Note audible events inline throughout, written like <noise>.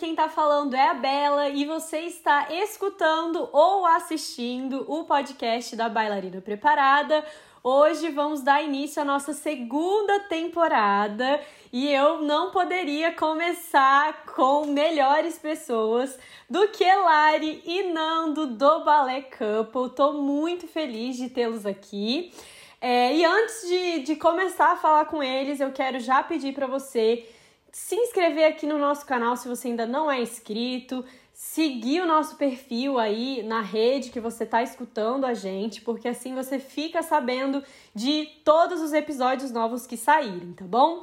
quem tá falando é a Bela e você está escutando ou assistindo o podcast da Bailarina Preparada. Hoje vamos dar início à nossa segunda temporada e eu não poderia começar com melhores pessoas do que Lari e Nando do Ballet Couple. Tô muito feliz de tê-los aqui. É, e antes de, de começar a falar com eles, eu quero já pedir para você se inscrever aqui no nosso canal se você ainda não é inscrito, seguir o nosso perfil aí na rede que você está escutando a gente, porque assim você fica sabendo de todos os episódios novos que saírem, tá bom?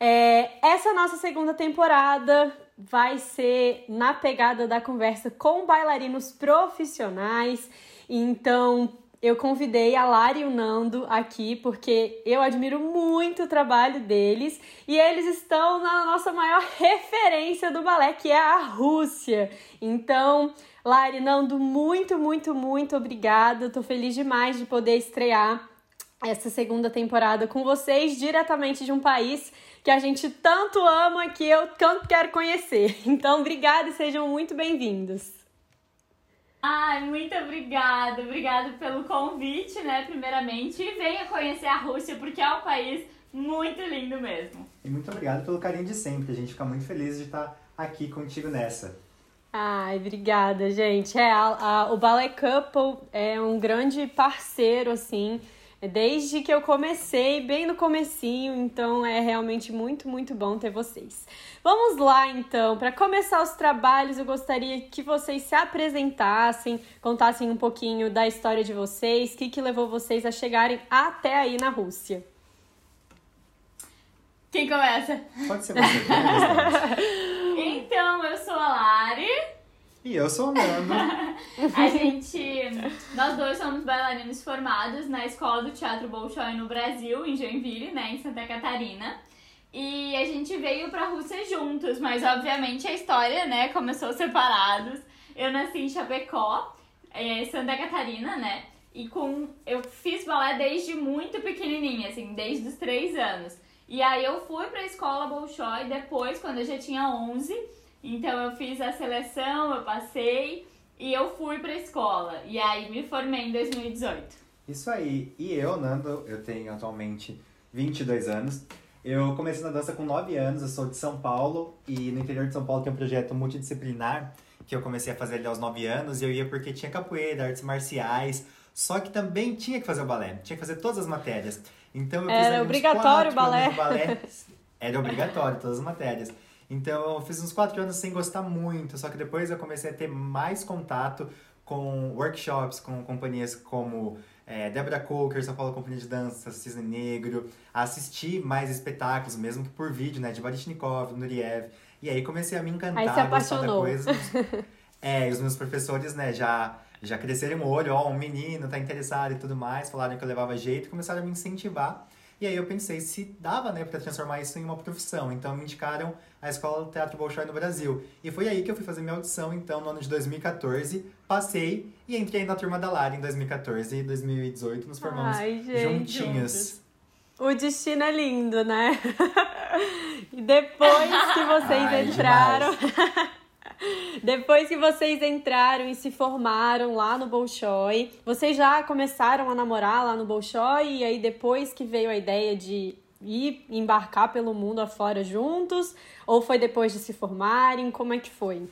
É, essa nossa segunda temporada vai ser na pegada da conversa com bailarinos profissionais, então eu convidei a Lari e o Nando aqui porque eu admiro muito o trabalho deles e eles estão na nossa maior <laughs> referência do balé, que é a Rússia. Então, Lari, Nando, muito, muito, muito obrigada. Tô feliz demais de poder estrear essa segunda temporada com vocês diretamente de um país que a gente tanto ama que eu tanto quero conhecer. <laughs> Então, obrigada e sejam muito bem-vindos. Ai, muito obrigada. Obrigada pelo convite, né, primeiramente. E venha conhecer a Rússia, porque é um país muito lindo mesmo. E muito obrigado pelo carinho de sempre. A gente fica muito feliz de estar aqui contigo nessa. Ai, obrigada, gente. É, a, a, o Ballet Couple é um grande parceiro, assim, desde que eu comecei, bem no comecinho, então é realmente muito, muito bom ter vocês. Vamos lá então, para começar os trabalhos, eu gostaria que vocês se apresentassem, contassem um pouquinho da história de vocês, o que, que levou vocês a chegarem até aí na Rússia. Quem começa? Pode ser você. <laughs> então, eu sou a Lari. E eu sou o Nando. <laughs> a gente. Nós dois somos bailarinos formados na escola do Teatro Bolshoi no Brasil, em Joinville, né, em Santa Catarina. E a gente veio pra Rússia juntos, mas obviamente a história, né, começou separados. Eu nasci em Chapecó, é, Santa Catarina, né? E com. Eu fiz balé desde muito pequenininha, assim, desde os três anos. E aí eu fui pra escola Bolshoi depois, quando eu já tinha 11. Então eu fiz a seleção, eu passei e eu fui pra escola. E aí me formei em 2018. Isso aí. E eu, Nando, eu tenho atualmente 22 anos. Eu comecei na dança com 9 anos, eu sou de São Paulo e no interior de São Paulo tem um projeto multidisciplinar que eu comecei a fazer ali aos 9 anos e eu ia porque tinha capoeira, artes marciais, só que também tinha que fazer o balé, tinha que fazer todas as matérias. Então eu Era obrigatório o balé. balé. Era obrigatório todas as matérias. Então eu fiz uns 4 anos sem gostar muito, só que depois eu comecei a ter mais contato com workshops, com companhias como é, Débora Coker, São Paulo Companhia de Dança, Cisne Negro, assistir mais espetáculos, mesmo que por vídeo, né? De Baryshnikov, Nuriev. E aí comecei a me encantar, aí se apaixonou. coisa. <laughs> é, os meus professores, né, já, já cresceram o olho, ó, um menino tá interessado e tudo mais, falaram que eu levava jeito e começaram a me incentivar. E aí eu pensei se dava, né, para transformar isso em uma profissão. Então me indicaram a Escola do Teatro Bolshoi no Brasil. E foi aí que eu fui fazer minha audição, então, no ano de 2014. Passei e entrei na turma da Lara em 2014 e 2018 nos formamos Ai, gente, juntinhos. Juntos. O destino é lindo, né? <laughs> e depois que vocês Ai, entraram. <laughs> Depois que vocês entraram e se formaram lá no Bolshoi, vocês já começaram a namorar lá no Bolshoi e aí depois que veio a ideia de ir embarcar pelo mundo afora juntos? Ou foi depois de se formarem? Como é que foi?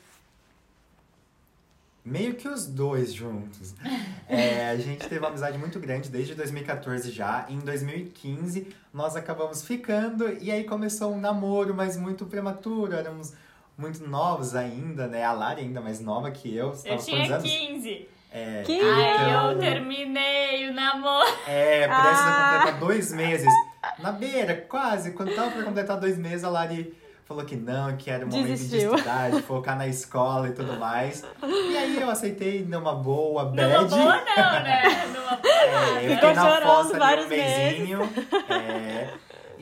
Meio que os dois juntos. <laughs> É, a gente teve uma amizade muito grande desde 2014 já. Em 2015, nós acabamos ficando e aí começou um namoro, mas muito prematuro. Éramos muito novos ainda, né? A Lari ainda mais nova que eu. Você eu tava tinha quantos 15. É, Que Aí então, eu terminei o namoro. É, prestes Ah. completar dois meses. Na beira, quase. Quando tava pra completar dois meses, a Lari falou que não, que era o momento Desistiu. de estudar, de focar na escola e tudo mais. E aí eu aceitei numa boa, bad. Numa boa não, né? Numa boa <laughs> É, eu Ficou na chorando fossa ali vários um mesinho. É,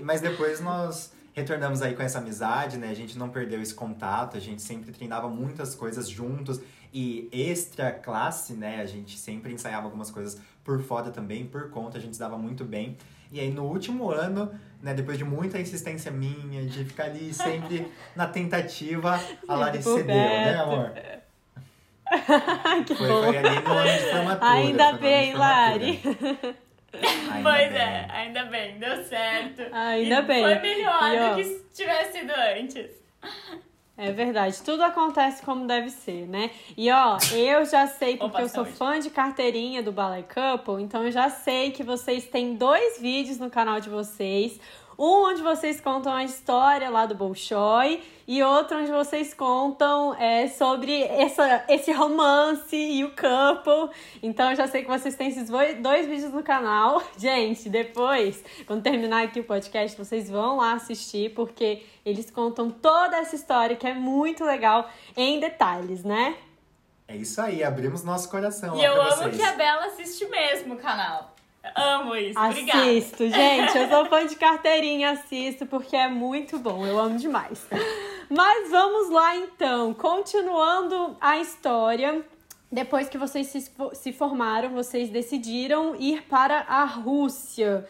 mas depois nós retornamos aí com essa amizade, né? A gente não perdeu esse contato, a gente sempre treinava muitas coisas juntos e extra classe, né? A gente sempre ensaiava algumas coisas por fora também, por conta, a gente se dava muito bem. E aí no último ano, né, depois de muita insistência minha, de ficar ali sempre <laughs> na tentativa, a Lari cedeu, né, amor? <laughs> que Foi, bom. foi ali no ano de formatura. Ainda bem. Lari. Ainda <laughs> pois bem. é, ainda bem, deu certo. Ainda E bem. Foi melhor E, ó, do que se tivesse sido antes. É verdade, tudo acontece como deve ser, né? E ó, eu já sei, porque Opa, eu sou fã de carteirinha do Ballet Couple, então eu já sei que vocês têm dois vídeos no canal de vocês. Um onde vocês contam a história lá do Bolshoi e outro onde vocês contam é, sobre essa, esse romance e o couple. Então eu já sei que vocês têm esses dois vídeos no canal. <laughs> Gente, depois, quando terminar aqui o podcast, vocês vão lá assistir, porque eles contam toda essa história que é muito legal em detalhes, né? É isso aí, abrimos nosso coração E lá eu pra amo vocês. que a Bela assiste mesmo o canal. Amo isso, obrigada. Assisto, gente. Eu sou fã de carteirinha, assisto porque é muito bom. Eu amo demais. Mas vamos lá então. Continuando a história. Depois que vocês se, se formaram, vocês decidiram ir para a Rússia.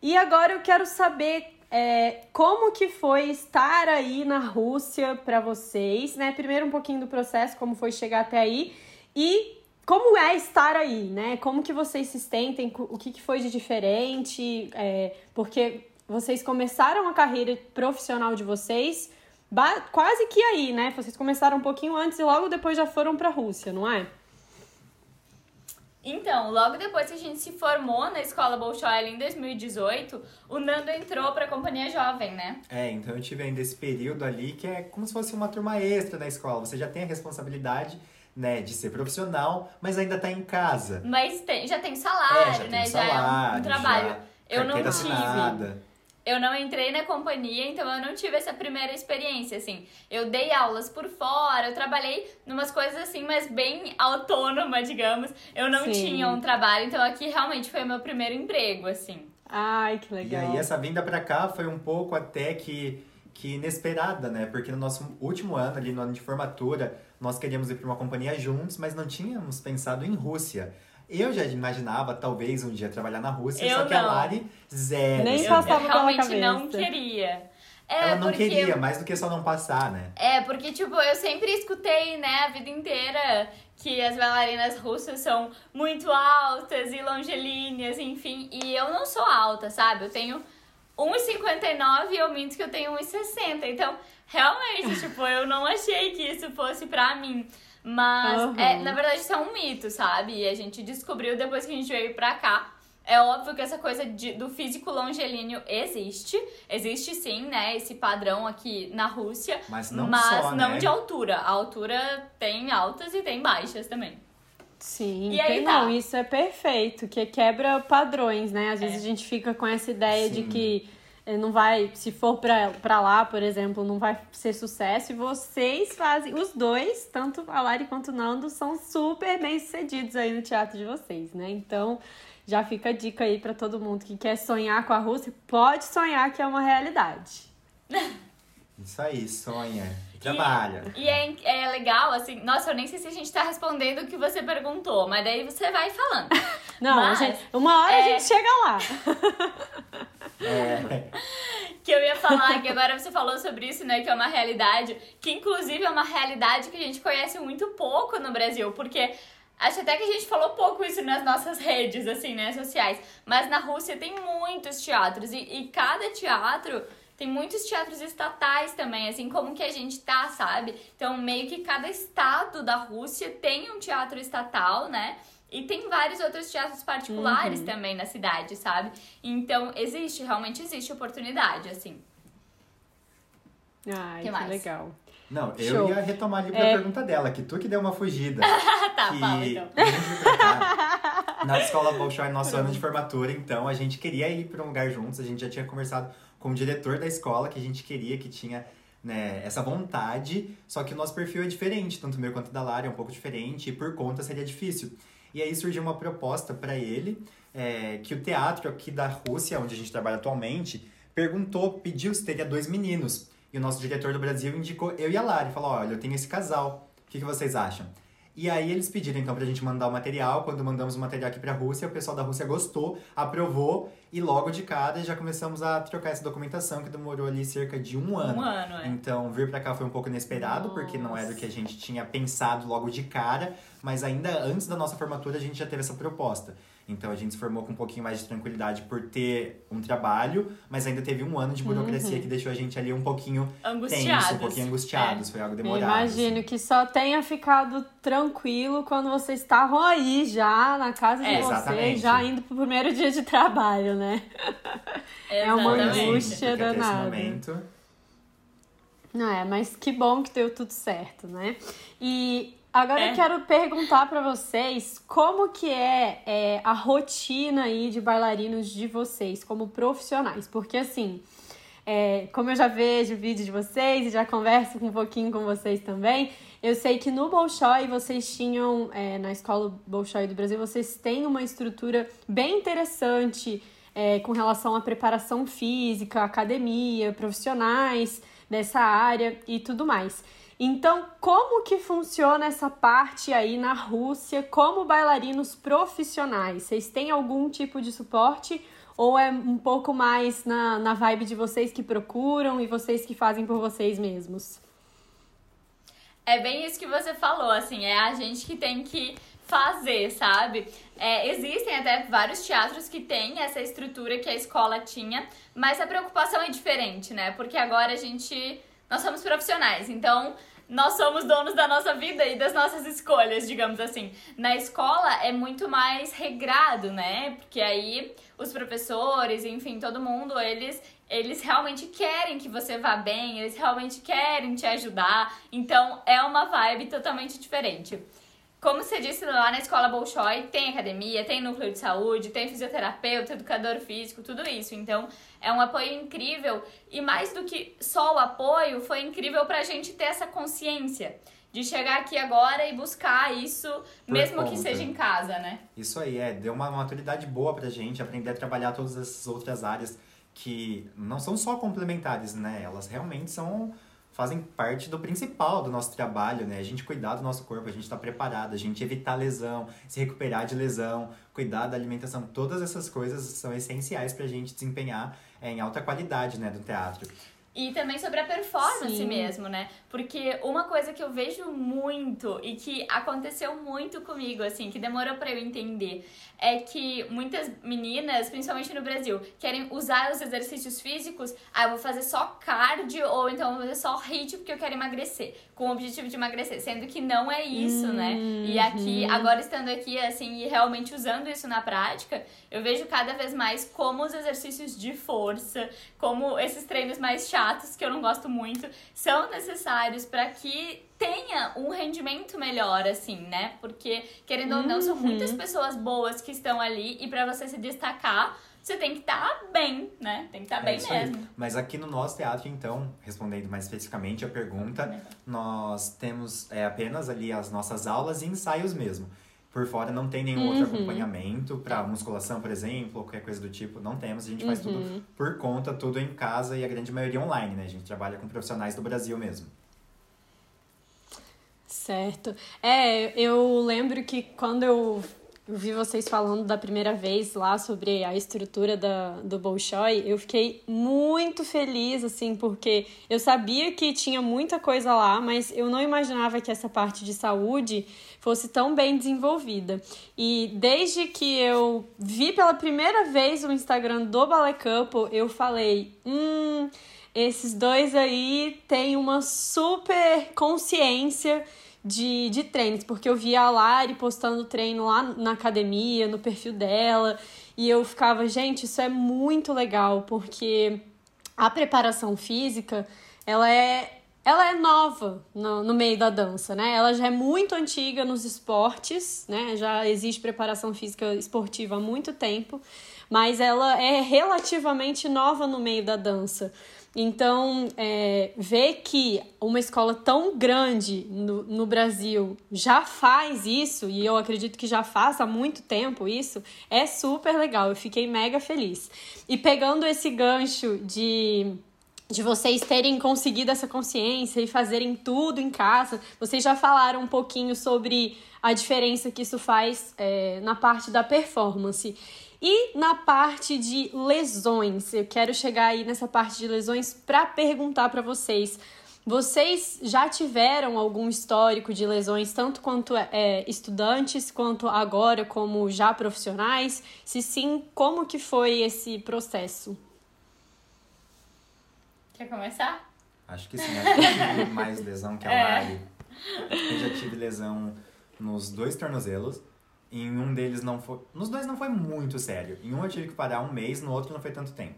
E agora eu quero saber é, como que foi estar aí na Rússia para vocês, né? Primeiro um pouquinho do processo, como foi chegar até aí e como é estar aí, né? Como que vocês se sentem, o que, que foi de diferente, é, porque vocês começaram a carreira profissional de vocês quase que aí, né? Vocês começaram um pouquinho antes e logo depois já foram para a Rússia, não é? Então, logo depois que a gente se formou na escola Bolshoi em 2018, o Nando entrou pra companhia jovem, né? É, então eu tive ainda esse período ali que é como se fosse uma turma extra da escola. Você já tem a responsabilidade, né, de ser profissional, mas ainda tá em casa. Mas tem- já tem salário, é, já tem né? um já é um- salário, trabalho. já Eu não tive. assinada. Eu não entrei na companhia, então eu não tive essa primeira experiência, assim. Eu dei aulas por fora, eu trabalhei numas coisas assim, mas bem autônoma, digamos. Eu não Sim. tinha um trabalho, então aqui realmente foi o meu primeiro emprego, assim. Ai, que E legal. aí essa vinda pra cá foi um pouco até que, que inesperada, né? Porque no nosso último ano, ali no ano de formatura, nós queríamos ir para uma companhia juntos, mas não tínhamos pensado em Rússia. Eu já imaginava, talvez, um dia trabalhar na Rússia, Eu só que a não. Lari, zero. Nem assim. Passava pela realmente não cabeça. queria. É, Ela não porque queria, mais do que só não passar, né? É, porque, tipo, eu sempre escutei, né, a vida inteira que as bailarinas russas são muito altas e longelíneas, enfim. E eu não sou alta, sabe? Eu tenho 1,59 e eu minto que eu tenho 1,60. Então, realmente, tipo, eu não achei que isso fosse pra mim. Mas, Aham. é, na verdade, isso é um mito, sabe? E a gente descobriu depois que a gente veio pra cá. É óbvio que essa coisa de- do físico longelíneo existe. Existe sim, né? Esse padrão aqui na Rússia. Mas não mas só, não né? de altura. A altura tem altas e tem baixas também. Sim, E aí tá. não, isso é perfeito, que quebra padrões, né? Às vezes É. a gente fica com essa ideia de Sim. que eh, não vai, se for pra lá, por exemplo, não vai ser sucesso. E vocês fazem, os dois, tanto a Lari quanto o Nando, são super bem sucedidos aí no teatro de vocês, né? Então, já fica a dica aí pra todo mundo que quer sonhar com a Rússia, pode sonhar que é uma realidade. <laughs> Isso aí, sonha. Trabalha. E é, é legal, assim, nossa, eu nem sei se a gente tá respondendo o que você perguntou, mas daí você vai falando. <laughs> Não, Mas, a gente, uma hora a é- gente chega lá. É, <laughs> Que eu ia falar, que agora você falou sobre isso, né? Que é uma realidade, que inclusive é uma realidade que a gente conhece muito pouco no Brasil, porque acho até que a gente falou pouco isso nas nossas redes, assim, né, sociais. Mas na Rússia tem muitos teatros, e, e cada teatro tem muitos teatros estatais também, assim como que a gente tá, sabe? Então, meio que cada estado da Rússia tem um teatro estatal, né? E tem vários outros teatros particulares também na cidade, sabe? Então, existe, realmente existe oportunidade, assim. Ai, Que que mais? legal. Não, eu Show. ia retomar ali pra É. pergunta dela, que tu que deu uma fugida. <laughs> Tá, que fala então. a gente veio pra cá, na escola Bolshoi, nosso ano de formatura, então a gente queria ir para um lugar juntos, a gente já tinha conversado com o diretor da escola, que a gente queria, que tinha né, essa vontade, só que o nosso perfil é diferente, tanto meu quanto da Lara é um pouco diferente, e por conta seria difícil. E aí surgiu uma proposta para ele, é, que o teatro aqui da Rússia, onde a gente trabalha atualmente, perguntou, pediu se teria dois meninos. E o nosso diretor do Brasil indicou eu e a Lari. Falou: olha, eu tenho esse casal. O que, que vocês acham? E aí eles pediram então pra gente mandar o material. Quando mandamos o material aqui pra Rússia, o pessoal da Rússia gostou, aprovou e logo de cara já começamos a trocar essa documentação que demorou ali cerca de um ano. Um ano, é. Então vir pra cá foi um pouco inesperado, Nossa. porque não era o que a gente tinha pensado logo de cara, mas ainda antes da nossa formatura a gente já teve essa proposta. Então a gente se formou com um pouquinho mais de tranquilidade por ter um trabalho, mas ainda teve um ano de burocracia Uhum. que deixou a gente ali um pouquinho Angustiados. tenso, um pouquinho angustiados. Foi algo demorado. Imagino assim. que só tenha ficado tranquilo quando vocês estavam aí já na casa de É, vocês, exatamente. já indo pro primeiro dia de trabalho, né? É uma Exatamente. assim, angústia danada. Não é, mas que bom que deu tudo certo, né? E agora É. eu quero perguntar pra vocês como que é, é, a rotina aí de bailarinos de vocês como profissionais, porque assim, é, como eu já vejo vídeo de vocês e já converso um pouquinho com vocês também, eu sei que no Bolshoi vocês tinham, é, na escola Bolshoi do Brasil, vocês têm uma estrutura bem interessante é, com relação à preparação física, academia, profissionais dessa área e tudo mais. Então, como que funciona essa parte aí na Rússia como bailarinos profissionais? Vocês têm algum tipo de suporte ou é um pouco mais na, na vibe de vocês que procuram e vocês que fazem por vocês mesmos? É bem isso que você falou, assim, é a gente que tem que fazer, sabe? É, existem até vários teatros que têm essa estrutura que a escola tinha, mas a preocupação é diferente, né? Porque agora a gente. Nós somos profissionais, então nós somos donos da nossa vida e das nossas escolhas, digamos assim. Na escola é muito mais regrado, né? Porque aí os professores, enfim, todo mundo, eles eles realmente querem que você vá bem, eles realmente querem te ajudar. Então é uma vibe totalmente diferente. Como você disse lá na escola Bolshoi, tem academia, tem núcleo de saúde, tem fisioterapeuta, educador físico, tudo isso. Então é um apoio incrível. E mais do que só o apoio, foi incrível pra gente ter essa consciência de chegar aqui agora e buscar isso, Por mesmo que conta. seja em casa, né? Isso aí, é, deu uma maturidade boa pra gente aprender a trabalhar todas essas outras áreas que não são só complementares, né? Elas realmente são fazem parte do principal do nosso trabalho, né? A gente cuidar do nosso corpo, a gente estar preparado, a gente evitar lesão, se recuperar de lesão, cuidar da alimentação, todas essas coisas são essenciais pra gente desempenhar em alta qualidade, né, do teatro. E também sobre a performance Sim. mesmo, né? Porque uma coisa que eu vejo muito e que aconteceu muito comigo, assim, que demorou pra eu entender, é que muitas meninas, principalmente no Brasil, querem usar os exercícios físicos, ah, eu vou fazer só cardio ou então eu vou fazer só HIIT porque eu quero emagrecer, com o objetivo de emagrecer, sendo que não é isso, né? E aqui, agora estando aqui, assim, e realmente usando isso na prática, eu vejo cada vez mais como os exercícios de força, como esses treinos mais chatos, que eu não gosto muito, são necessários para que tenha um rendimento melhor, assim, né? Porque, querendo ou não, são Uhum. muitas pessoas boas que estão ali e para você se destacar, você tem que estar bem, né? Tem que estar É bem isso aí. mesmo. Mas aqui no nosso teatro, então, respondendo mais especificamente a pergunta, nós temos é, apenas ali as nossas aulas e ensaios mesmo. Por fora não tem nenhum outro Uhum. acompanhamento para musculação, por exemplo, ou qualquer coisa do tipo. Não temos, a gente faz Uhum. tudo por conta, tudo em casa e a grande maioria online, né? A gente trabalha com profissionais do Brasil mesmo. Certo. É, eu lembro que quando eu vi vocês falando da primeira vez lá sobre a estrutura da, do Bolshoi, eu fiquei muito feliz, assim, porque eu sabia que tinha muita coisa lá, mas eu não imaginava que essa parte de saúde fosse tão bem desenvolvida. E desde que eu vi pela primeira vez o Instagram do Ballet Couple, eu falei, hum, esses dois aí têm uma super consciência de, de treinos, porque eu via a Lari postando treino lá na academia, no perfil dela, e eu ficava, gente, isso é muito legal, porque a preparação física, ela é ela é nova no, no meio da dança, né? Ela já é muito antiga nos esportes, né? Já existe preparação física esportiva há muito tempo, mas ela é relativamente nova no meio da dança. Então, é, ver que uma escola tão grande no, no Brasil já faz isso, e eu acredito que já faz há muito tempo isso, é super legal. Eu fiquei mega feliz. E pegando esse gancho de de vocês terem conseguido essa consciência e fazerem tudo em casa. Vocês já falaram um pouquinho sobre a diferença que isso faz é, na parte da performance. E na parte de lesões, eu quero chegar aí nessa parte de lesões para perguntar para vocês. Vocês já tiveram algum histórico de lesões, tanto quanto é, estudantes, quanto agora como já profissionais? Se sim, como que foi esse processo? Quer começar? Acho que sim, acho que eu tive <laughs> mais lesão que a é. Lari. Eu já tive lesão nos dois tornozelos em um deles não foi. Nos dois não foi muito sério. Em um eu tive que parar um mês, no outro não foi tanto tempo.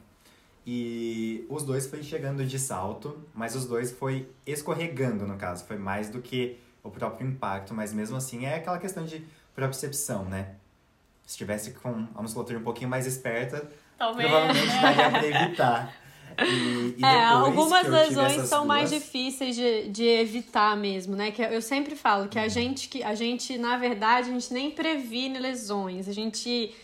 E os dois foi chegando de salto, mas os dois foi escorregando, no caso. Foi mais do que o próprio impacto, mas mesmo assim é aquela questão de propriocepção, né? Se tivesse com a musculatura um pouquinho mais esperta, Talvez, provavelmente daria pra evitar. <laughs> E, e é, algumas lesões são duas... mais difíceis de, de evitar mesmo, né? Que eu sempre falo que a gente, que a gente, na verdade, a gente nem previne lesões, a gente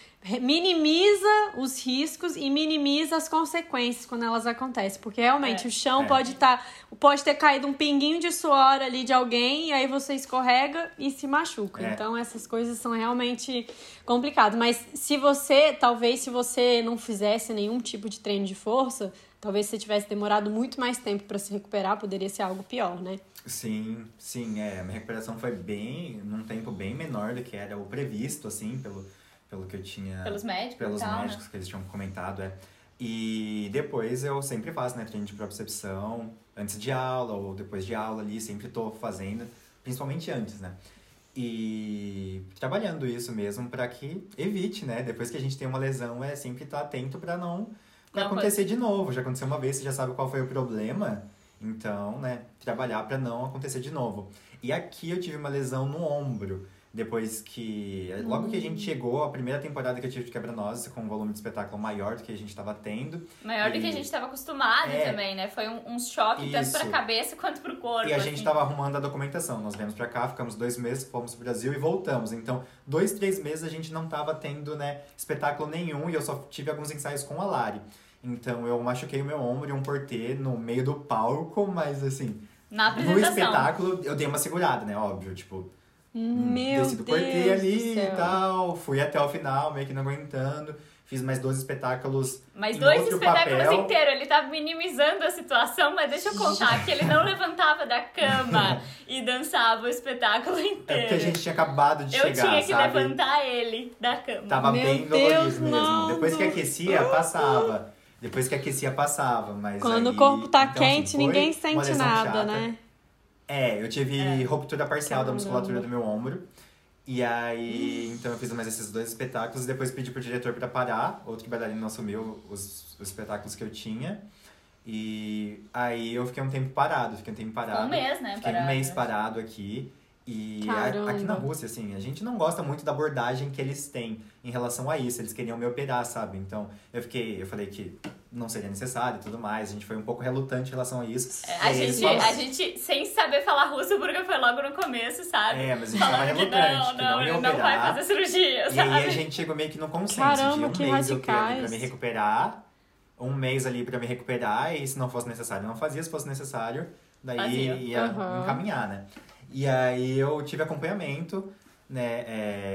minimiza os riscos e minimiza as consequências quando elas acontecem. Porque realmente é, o chão é. pode estar. Tá, pode ter caído um pinguinho de suor ali de alguém, e aí você escorrega e se machuca. É. Então essas coisas são realmente complicadas. Mas se você, talvez, se você não fizesse nenhum tipo de treino de força, talvez você tivesse demorado muito mais tempo para se recuperar, poderia ser algo pior, né? Sim, sim, é. A minha recuperação foi bem, num tempo bem menor do que era o previsto, assim, pelo pelo que eu tinha. Pelos médicos? Pelos tal, médicos né? que eles tinham comentado, é. E depois eu sempre faço, né, treino de propriocepção, antes de aula ou depois de aula ali, sempre tô fazendo, principalmente antes, né? E trabalhando isso mesmo para que evite, né? Depois que a gente tem uma lesão, é sempre estar tá atento para não, pra não acontecer pode... de novo. Já aconteceu uma vez, você já sabe qual foi o problema. Então, né, trabalhar para não acontecer de novo. E aqui eu tive uma lesão no ombro. Depois que. Logo que a gente hum. chegou, a primeira temporada que eu tive de Quebra-Nozes, com um volume de espetáculo maior do que a gente estava tendo. Maior e... do que a gente estava acostumado é... também, né? Foi um, um choque Isso. tanto pra cabeça quanto pro corpo. E a assim. gente estava arrumando a documentação. Nós viemos pra cá, ficamos dois meses, fomos pro Brasil e voltamos. Então, dois, três meses a gente não estava tendo, né, espetáculo nenhum e eu só tive alguns ensaios com a Lari. Então, eu machuquei o meu ombro e um portê no meio do palco, mas assim. Na no espetáculo, eu dei uma segurada, né? Óbvio, tipo meu Desci do portê ali e tal. Fui até o final, meio que não aguentando. Fiz mais dois espetáculos. Mais dois espetáculos papel. inteiros. Ele tá minimizando a situação, mas deixa eu contar que ele não <laughs> levantava da cama <laughs> e dançava o espetáculo inteiro. É porque a gente tinha acabado de eu chegar. Eu tinha que sabe? levantar ele da cama. Tava Meu bem dolorido mesmo. Não, Depois que aquecia, passava. Depois que aquecia, passava. Mas Quando aí, o corpo tá então, quente, assim, ninguém sente nada, chata. né? É, eu tive é. ruptura parcial Caramba. da musculatura do meu ombro. E aí, então eu fiz mais esses dois espetáculos e depois pedi pro diretor para parar. Outro bailarino assumiu os, os espetáculos que eu tinha. E aí eu fiquei um tempo parado, fiquei um tempo parado. Um mês, né? Fiquei parado. um mês parado aqui. E a, aqui na Rússia, assim, a gente não gosta muito da abordagem que eles têm em relação a isso. Eles queriam me operar, sabe? Então, eu fiquei, eu falei que não seria necessário e tudo mais. A gente foi um pouco relutante em relação a isso. É, a, gente, a gente, sem saber falar russo, porque foi logo no começo, sabe? É, mas a gente tava relutante. Não, não, não, ele não vai fazer cirurgia, sabe? E aí a gente chegou meio que no consenso Caramba, de um mês eu pra me recuperar. Um mês ali pra me recuperar, e se não fosse necessário, não fazia. Se fosse necessário, daí Fazia. ia uhum. encaminhar, né? E aí eu tive acompanhamento né,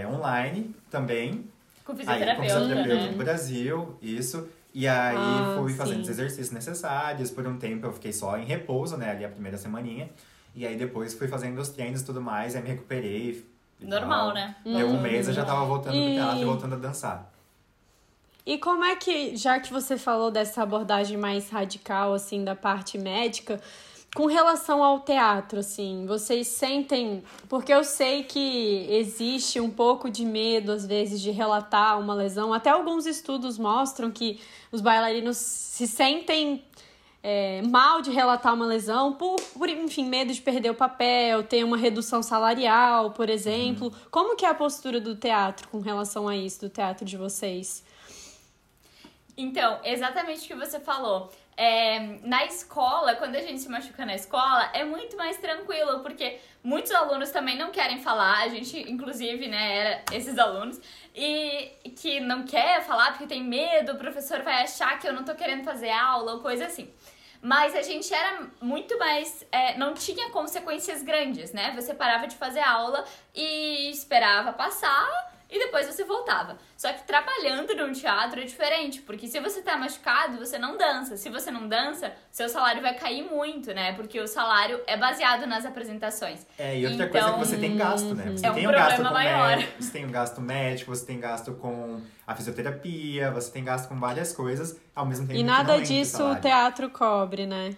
é, online também. Com fisioterapeuta, aí, com fisioterapeuta né? do Brasil, isso. E aí ah, fui fazendo sim. os exercícios necessários. Por um tempo eu fiquei só em repouso, né? Ali a primeira semaninha. E aí depois fui fazendo os treinos e tudo mais, aí me recuperei. Normal, tal. né? Deu um mês eu já tava voltando e... pro teatro e voltando a dançar. E como é que, já que você falou dessa abordagem mais radical, assim, da parte médica, com relação ao teatro, assim, vocês sentem. Porque eu sei que existe um pouco de medo, às vezes, de relatar uma lesão. Até alguns estudos mostram que os bailarinos se sentem é, mal de relatar uma lesão por, por, enfim, medo de perder o papel, ter uma redução salarial, por exemplo. Uhum. Como que é a postura do teatro com relação a isso, do teatro de vocês? Então, exatamente o que você falou. É, na escola, quando a gente se machuca na escola, é muito mais tranquilo, porque muitos alunos também não querem falar, a gente, inclusive, né, era esses alunos, e que não quer falar porque tem medo, o professor vai achar que eu não tô querendo fazer aula ou coisa assim. Mas a gente era muito mais. É, não tinha consequências grandes, né? Você parava de fazer aula e esperava passar e depois você voltava. Só que trabalhando num teatro é diferente, porque se você tá machucado, você não dança. Se você não dança, seu salário vai cair muito, né? Porque o salário é baseado nas apresentações. É, e outra então, coisa é que você tem gasto, né? Você é um tem um gasto com maior. Médico, você tem um gasto médico, você tem gasto com a fisioterapia, você tem gasto com várias coisas, ao mesmo tempo E nada disso o teatro cobre, né?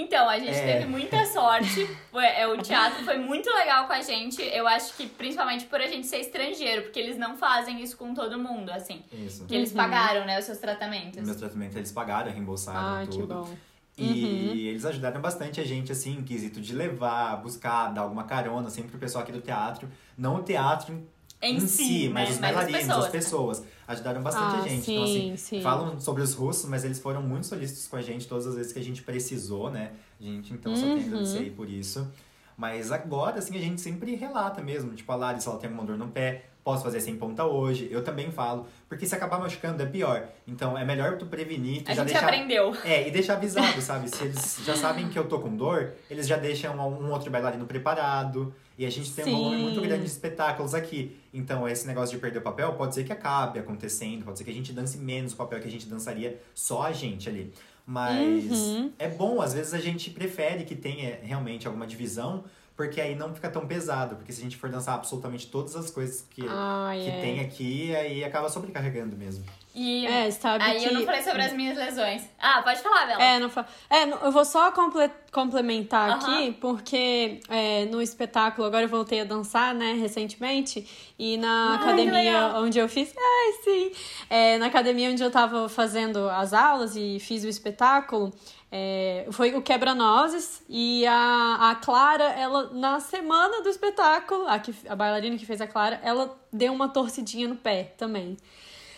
Então, a gente é. teve muita sorte. <laughs> É, o teatro foi muito legal com a gente. Eu acho que principalmente por a gente ser estrangeiro, porque eles não fazem isso com todo mundo, assim. Isso. Que eles uhum. pagaram, né, os seus tratamentos. Meus tratamentos eles pagaram, reembolsaram ah, tudo. Que bom. E uhum. eles ajudaram bastante a gente, assim, em quesito de levar, buscar, dar alguma carona, sempre pro pessoal aqui do teatro. Não o teatro em, em si, si, mas né? os bailarinos, as pessoas. Ajudaram bastante ah, a gente. Sim, então, assim, sim. falam sobre os russos, mas eles foram muito solícitos com a gente todas as vezes que a gente precisou, né? Gente, então só tenho a agradecer aí por isso. Mas agora, assim, a gente sempre relata mesmo. Tipo, a Larissa, ela tem uma dor no pé, posso fazer sem ponta hoje. Eu também falo. Porque se acabar machucando é pior. Então é melhor tu prevenir. Tu a já gente deixar... aprendeu. É, e deixar avisado, <laughs> sabe? Se eles já sabem que eu tô com dor, eles já deixam um outro bailarino preparado. E a gente tem Sim. um volume muito grande de espetáculos aqui. Então, esse negócio de perder o papel pode ser que acabe acontecendo, pode ser que a gente dance menos o papel que a gente dançaria só a gente ali. Mas uhum. é bom, às vezes a gente prefere que tenha realmente alguma divisão, porque aí não fica tão pesado. Porque se a gente for dançar absolutamente todas as coisas que, ah, que é. tem aqui, aí acaba sobrecarregando mesmo. E é, sabe aí que... eu não falei sobre as minhas lesões. Ah, pode falar, Bela. É, não fa... é eu vou só comple... complementar aqui, porque é, no espetáculo, agora eu voltei a dançar, né, recentemente, e na Ai, academia onde eu fiz, ai, sim, é, na academia onde eu tava fazendo as aulas e fiz o espetáculo, é, foi o Quebra-Nozes e a, a Clara, ela, na semana do espetáculo, a, que, a bailarina que fez a Clara, ela deu uma torcidinha no pé também.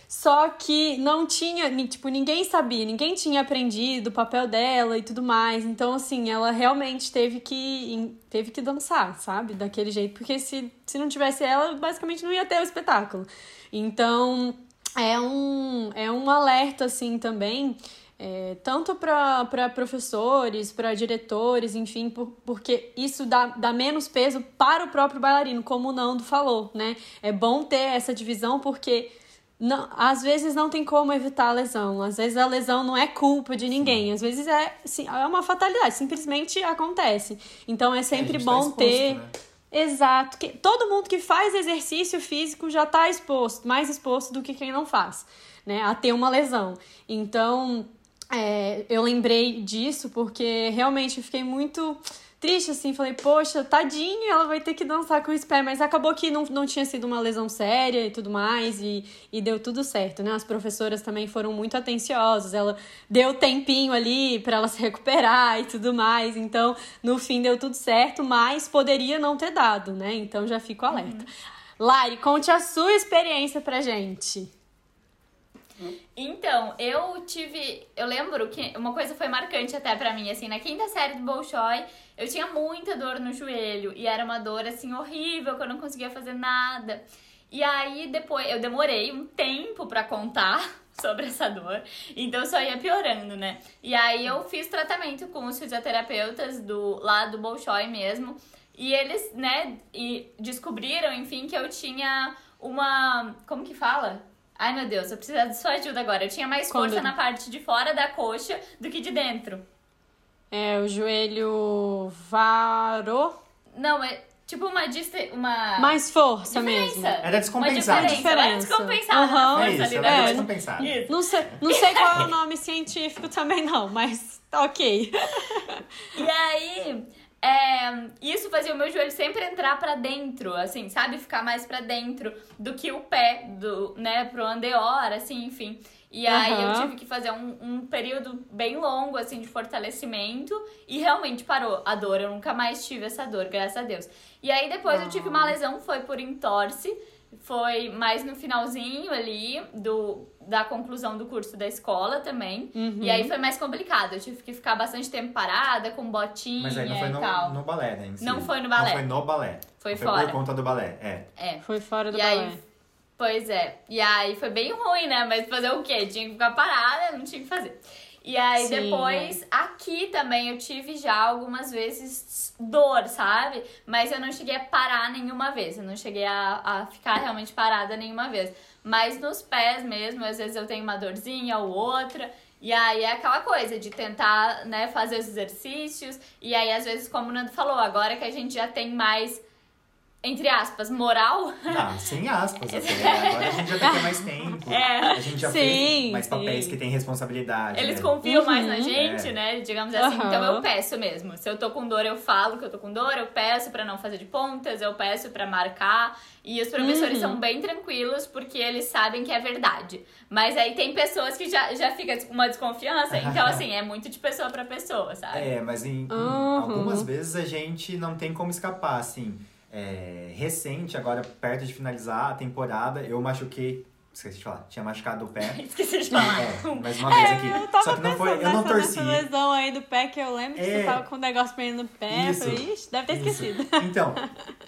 Só que não tinha, tipo, ninguém sabia, ninguém tinha aprendido o papel dela e tudo mais. Então, assim, ela realmente teve que, teve que dançar, sabe? Daquele jeito. Porque se, se não tivesse ela, basicamente não ia ter o espetáculo. Então, é um, é um alerta, assim, também. É, tanto para professores, para diretores, enfim, por, porque isso dá, dá menos peso para o próprio bailarino, como o Nando falou, né? É bom ter essa divisão porque não, às vezes não tem como evitar a lesão. Às vezes a lesão não é culpa de ninguém. Às vezes é, sim, é uma fatalidade, simplesmente acontece. Então é sempre é, bom tá exposto, ter. Né? Exato. Que, todo mundo que faz exercício físico já está exposto, mais exposto do que quem não faz, né? A ter uma lesão. Então, é, eu lembrei disso porque realmente fiquei muito triste, assim. Falei, poxa, tadinho, ela vai ter que dançar com o pés. Mas acabou que não, não tinha sido uma lesão séria e tudo mais. E, e deu tudo certo, né? As professoras também foram muito atenciosas. Ela deu tempinho ali para ela <laughs> se recuperar e tudo mais. Então, no fim, deu tudo certo. Mas poderia não ter dado, né? Então, já fico alerta. Uhum. Lari, conte a sua experiência pra gente. Então, eu tive. Eu lembro que uma coisa foi marcante até para mim, assim, na quinta série do Bolshoi, eu tinha muita dor no joelho. E era uma dor, assim, horrível, que eu não conseguia fazer nada. E aí, depois, eu demorei um tempo para contar <laughs> sobre essa dor, então só ia piorando, né? E aí eu fiz tratamento com os fisioterapeutas do lá do Bolshoi mesmo, e eles, né, e descobriram, enfim, que eu tinha uma, como que fala? Ai, meu Deus, eu preciso de sua ajuda agora. Eu tinha mais Quando... força na parte de fora da coxa do que de dentro. É, o joelho varou? Não, é tipo uma dist... uma mais força diferença. mesmo. Era descompensado. Uma diferença. Era descompensada uhum. é isso, ali, né? descompensado. Isso. Não sei, não sei qual é o <laughs> nome científico também não, mas ok. E aí, é, isso fazia o meu joelho sempre entrar para dentro, assim, sabe? Ficar mais para dentro do que o pé, do, né, pro andeor, assim, enfim. E aí uhum. eu tive que fazer um, um período bem longo, assim, de fortalecimento. E realmente parou a dor. Eu nunca mais tive essa dor, graças a Deus. E aí depous uhum. eu tive uma lesão, foi por entorse. foi mais no finalzinho ali do, da conclusão do curso da escola também. Uhum. E aí foi mais complicado. Eu tive que ficar bastante tempo parada, com botinha Mas aí não foi e no, tal. no balé, né? si. Não foi no balé. Não foi no balé. Foi Foi fora. por conta do balé, é. É. Foi fora do E balé. aí, pois é. E aí foi bem ruim, né? Mas fazer o quê? Tinha que ficar parada, não tinha que fazer. E aí Sim, depois, aqui também eu tive já algumas vezes dor, sabe? Mas eu não cheguei a parar nenhuma vez. Eu não cheguei a, a ficar realmente parada nenhuma vez. Mas nos pés mesmo, às vezes eu tenho uma dorzinha ou outra. E aí é aquela coisa de tentar, né, fazer os exercícios. E aí, às vezes, como o Nando falou, agora que a gente já tem mais, entre aspas, moral, Ah, sem aspas até. <laughs> Agora a gente já tem mais tempo. É. A gente já Sim, fez mais sim. papéis que tem responsabilidade. Eles né? confiam mais na Uhum. gente, É. né? Digamos assim. Aham. Então eu peço mesmo. Se eu tô com dor, eu falo que eu tô com dor, eu peço pra não fazer de pontas, eu peço pra marcar. E os professores Uhum. são bem tranquilos porque eles sabem que é verdade. Mas aí tem pessoas que já, já fica com uma desconfiança. Então, <laughs> assim, é muito de pessoa pra pessoa, sabe? É, mas em, em Uhum. algumas vezes a gente não tem como escapar, assim. É, recente, agora perto de finalizar a temporada, eu machuquei. Esqueci de falar, tinha machucado o pé. <laughs> Esqueci de falar. É, mais uma vez aqui. Só que não foi, eu não torci. nessa lesão aí do pé que eu lembro que É. você tava com um negócio ir no pé. Isso. Falei, Ixi, deve ter Isso. esquecido. <laughs> Então,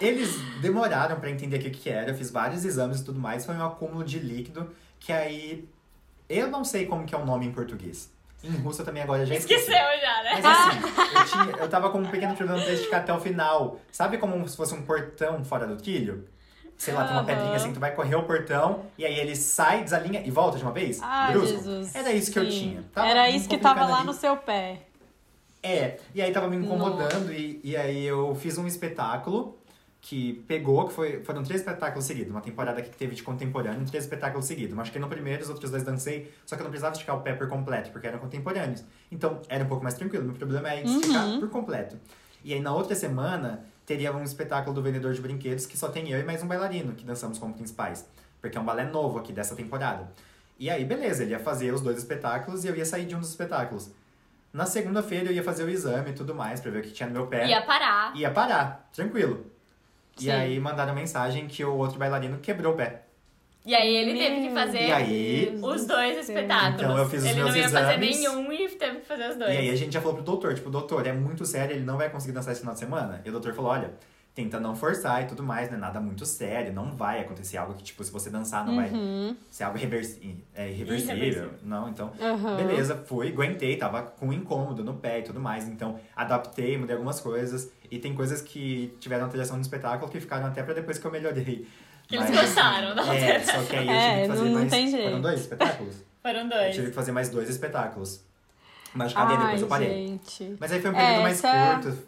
eles demoraram pra entender o que, que era. Eu fiz vários exames e tudo mais. Foi um acúmulo de líquido que aí. Eu não sei como que é o nome em português. Em russo também agora já esqueci. Esqueceu já, né? Mas assim, <laughs> eu, tinha, eu tava com um pequeno problema de esticar até o final. Sabe como se fosse um portão fora do quilho? Sei lá, tem uma Aham. pedrinha assim, tu vai correr o portão e aí ele sai, desalinha e volta de uma vez? Ai, brusco. Jesus. Era isso que eu Sim. tinha. Tava Era me isso que tava complicando lá ali. no seu pé. É, e aí tava me incomodando e, e aí eu fiz um espetáculo que pegou, que foi, foram três espetáculos seguidos, uma temporada que teve de contemporâneo, três espetáculos seguidos. Mas que no primeiro, os outros dois dancei, só que eu não precisava esticar o pé por completo, porque eram contemporâneos. Então, era um pouco mais tranquilo. Meu problema é esticar Uhum. por completo. E aí, na outra semana, teria um espetáculo do vendedor de brinquedos, que só tem eu e mais um bailarino, que dançamos como principais. Porque é um balé novo aqui dessa temporada. E aí, beleza, ele ia fazer os dois espetáculos e eu ia sair de um dos espetáculos. Na segunda-feira eu ia fazer o exame e tudo mais, pra ver o que tinha no meu pé. Ia parar. Ia parar, tranquilo. E Sim. aí mandaram mensagem que o outro bailarino quebrou o pé. E aí ele teve que fazer E aí- os dois espetáculos. Então eu fiz os ele meus não ia fazer exames. nenhum e teve que fazer os dois. E aí a gente já falou pro doutor, tipo, doutor, é muito sério, ele não vai conseguir dançar esse final de semana? E o doutor falou, olha, tenta não forçar e tudo mais, não é nada muito sério, não vai acontecer algo que, tipo, se você dançar não vai Uhum. ser algo reversi é, irreversível. Irreversível. Não, então, Aham. beleza, fui, aguentei, tava com incômodo no pé e tudo mais, então adaptei, mudei algumas coisas. E tem coisas que tiveram alteração no espetáculo que ficaram até pra depois que eu melhorei. Que eles gostaram da É, só que aí eu É, tive que fazer não- não mais. tem jeito. Foram dois espetáculos? Foram Eu dois. tive que fazer mais dois espetáculos. Mas cadê? Depois eu parei. gente. Mas aí foi um É, período mais essa é- curto.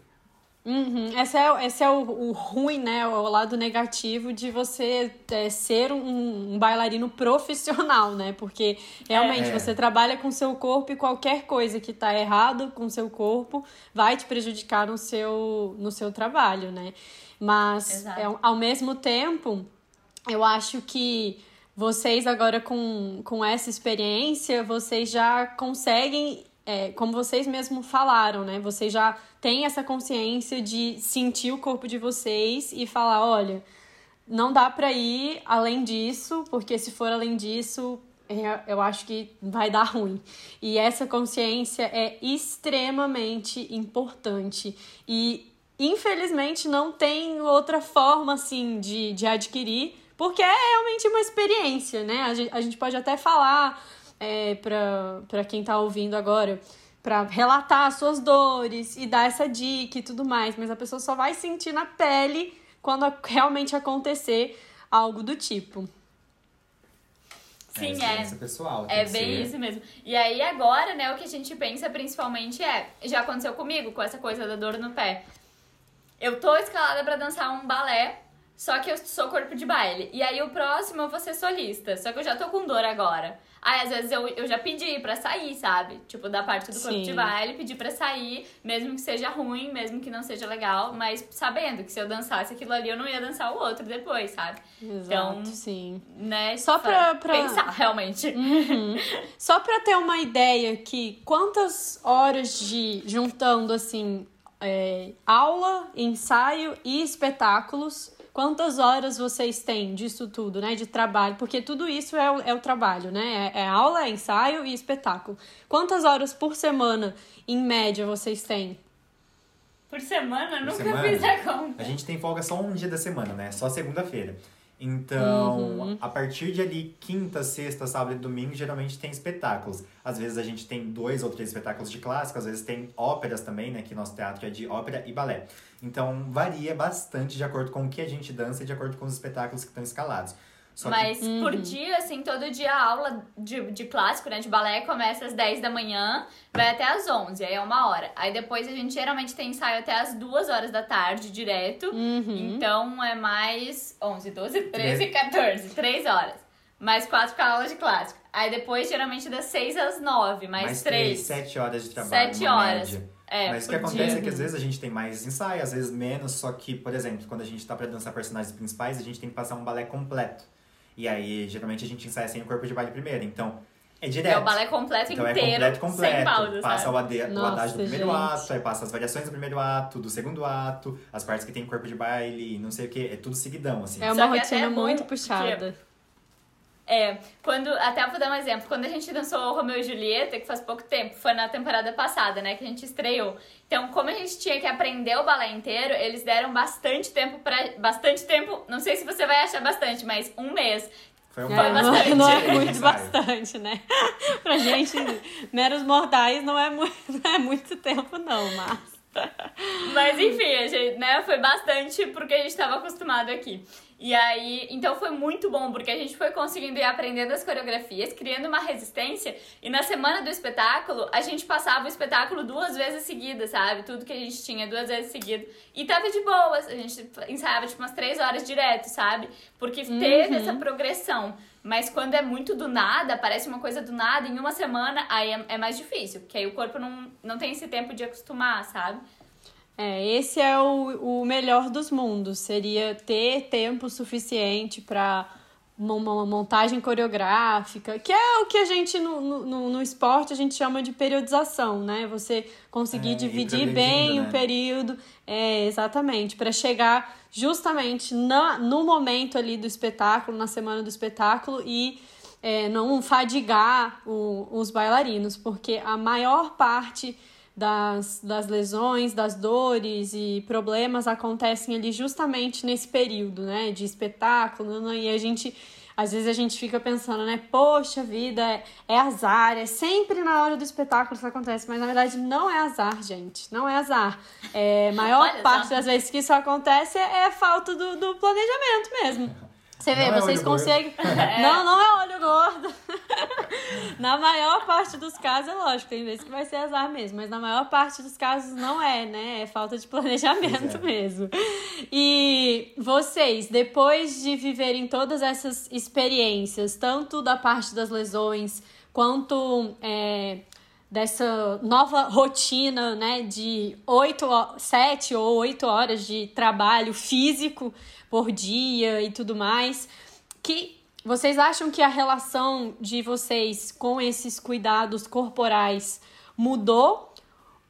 Uhum. Esse é, esse é o, o ruim, né? O lado negativo de você é, ser um, um bailarino profissional, né? Porque realmente É. você trabalha com seu corpo e qualquer coisa que tá errado com seu corpo vai te prejudicar no seu, no seu trabalho, né? Mas é, ao mesmo tempo, eu acho que vocês agora com, com essa experiência, vocês já conseguem, é, como vocês mesmos falaram, né? Vocês já têm essa consciência de sentir o corpo de vocês e falar, olha, não dá pra ir além disso, porque se for além disso, é, eu acho que vai dar ruim. E essa consciência é extremamente importante. E infelizmente não tem outra forma assim de, de adquirir, porque é realmente uma experiência, né? A gente, a gente pode até falar é, para quem tá ouvindo agora, para relatar as suas dores e dar essa dica e tudo mais, mas a pessoa só vai sentir na pele quando realmente acontecer algo do tipo. Sim, é. experiência pessoal. É bem ser- isso mesmo. E aí agora, né, o que a gente pensa principalmente é, já aconteceu comigo com essa coisa da dor no pé. Eu tô escalada pra dançar um balé, só que eu sou corpo de baile. E aí o próximo eu vou ser solista, só que eu já tô com dor agora. Aí às vezes eu, eu já pedi pra sair, sabe? Tipo, da parte do corpo Sim. de baile, pedi pra sair, mesmo que seja ruim, mesmo que não seja legal, mas sabendo que se eu dançasse aquilo ali, eu não ia dançar o outro depois, sabe? Exato, Então, sim. Né? Só pra- pra- Pensar, <laughs> realmente. Uhum. Só pra ter uma ideia que quantas horas de juntando assim é, aula, ensaio e espetáculos quantas horas vocês têm disso tudo, né? De trabalho, porque tudo isso é o, é o trabalho, né? É, é aula, é ensaio e espetáculo. Quantas horas por semana, em média, vocês têm? Por semana? Por Nunca semana? fiz a conta. A gente tem folga só um dia da semana, né? Só segunda-feira. Então, Uhum. a partir de ali, quinta, sexta, sábado e domingo, geralmente tem espetáculos. Às vezes a gente tem dois ou três espetáculos de clássico, às vezes tem óperas também, né? Que nosso teatro é de ópera e balé. Então, varia bastante de acordo com o que a gente dança e de acordo com os espetáculos que estão escalados. Só que- Mas por dia, assim, todo dia a aula de, de clássico, né, de balé, começa às 10 da manhã, vai até às 11, aí é uma hora. Aí depois a gente geralmente tem ensaio até às 2 horas da tarde, direto. Uhum. Então é mais 11, 12, 13, 14, 3 horas. Mais 4 com a aula de clássico. Aí depois, geralmente, das 6 às 9, mais, mais 3. três, sete horas de trabalho. Sete uma horas. média. É, Mas o que acontece dia. é que às vezes a gente tem mais ensaio, às vezes menos, só que, por exemplo, quando a gente tá pra dançar personagens principais, a gente tem que passar um balé completo. E aí, geralmente, a gente ensaia sem o corpo de baile primeiro. Então, é direto. É o balé completo então inteiro, é completo, completo. sem pausa, passa sabe? o, ade- o adágio do primeiro gente. ato, aí passa as variações do primeiro ato, do segundo ato, as partes que tem corpo de baile, não sei o que. É tudo seguidão, assim. É Só uma que rotina até é muito que- puxada. É, quando, até vou dar um exemplo, quando a gente dançou Romeu e Julieta, que faz pouco tempo, foi na temporada passada, né, que a gente estreou. Então, como a gente tinha que aprender o balé inteiro, eles deram bastante tempo pra, bastante tempo, não sei se você vai achar bastante, mas um mês. Foi É, um não, bastante. não é <laughs> de muito bastante, né? <laughs> pra gente, meros mortais, não é, muito, <laughs> não é muito tempo, não, mas. Mas enfim, a gente, né, foi bastante porque a gente estava acostumado aqui. E aí, então foi muito bom, porque a gente foi conseguindo ir aprendendo as coreografias, criando uma resistência, e na semana do espetáculo, a gente passava o espetáculo duas vezes seguidas, sabe? Tudo que a gente tinha duas vezes seguidas. E tava de boas, a gente ensaiava tipo umas três horas direto, sabe? Porque teve essa progressão. Mas quando é muito do nada, parece uma coisa do nada, em uma semana, aí é, é mais difícil, porque aí o corpo não, não tem esse tempo de acostumar, sabe? É, esse é o, o melhor dos mundos. Seria ter tempo suficiente para uma montagem coreográfica, que é o que a gente no, no, no esporte a gente chama de periodização, né? Você conseguir É, ir dividir bem né? o período, é, exatamente, para chegar justamente na, no momento ali do espetáculo, na semana do espetáculo e é, não fadigar o- os bailarinos, porque a maior parte das, das lesões, das dores e problemas acontecem ali justamente nesse período, né, de espetáculo, né, e a gente, às vezes a gente fica pensando, né, poxa vida, é, é azar, é sempre na hora do espetáculo isso acontece, mas na verdade não é azar, gente, não é azar. É, maior Olha parte das vezes que isso acontece é, é falta do, do planejamento mesmo. Você vê, Não é vocês gordo. conseguem. <laughs> Não, não é olho gordo. <laughs> na maior parte dos casos, é lógico, tem vezes que vai ser azar mesmo, mas na maior parte dos casos não é, né? É falta de <laughs> planejamento é. mesmo. E vocês, depois de viverem todas essas experiências, tanto da parte das lesões, quanto é, dessa nova rotina, né, de oito, ho- sete ou oito horas de trabalho físico por dia e tudo mais, que vocês acham que a relação de vocês com esses cuidados corporais mudou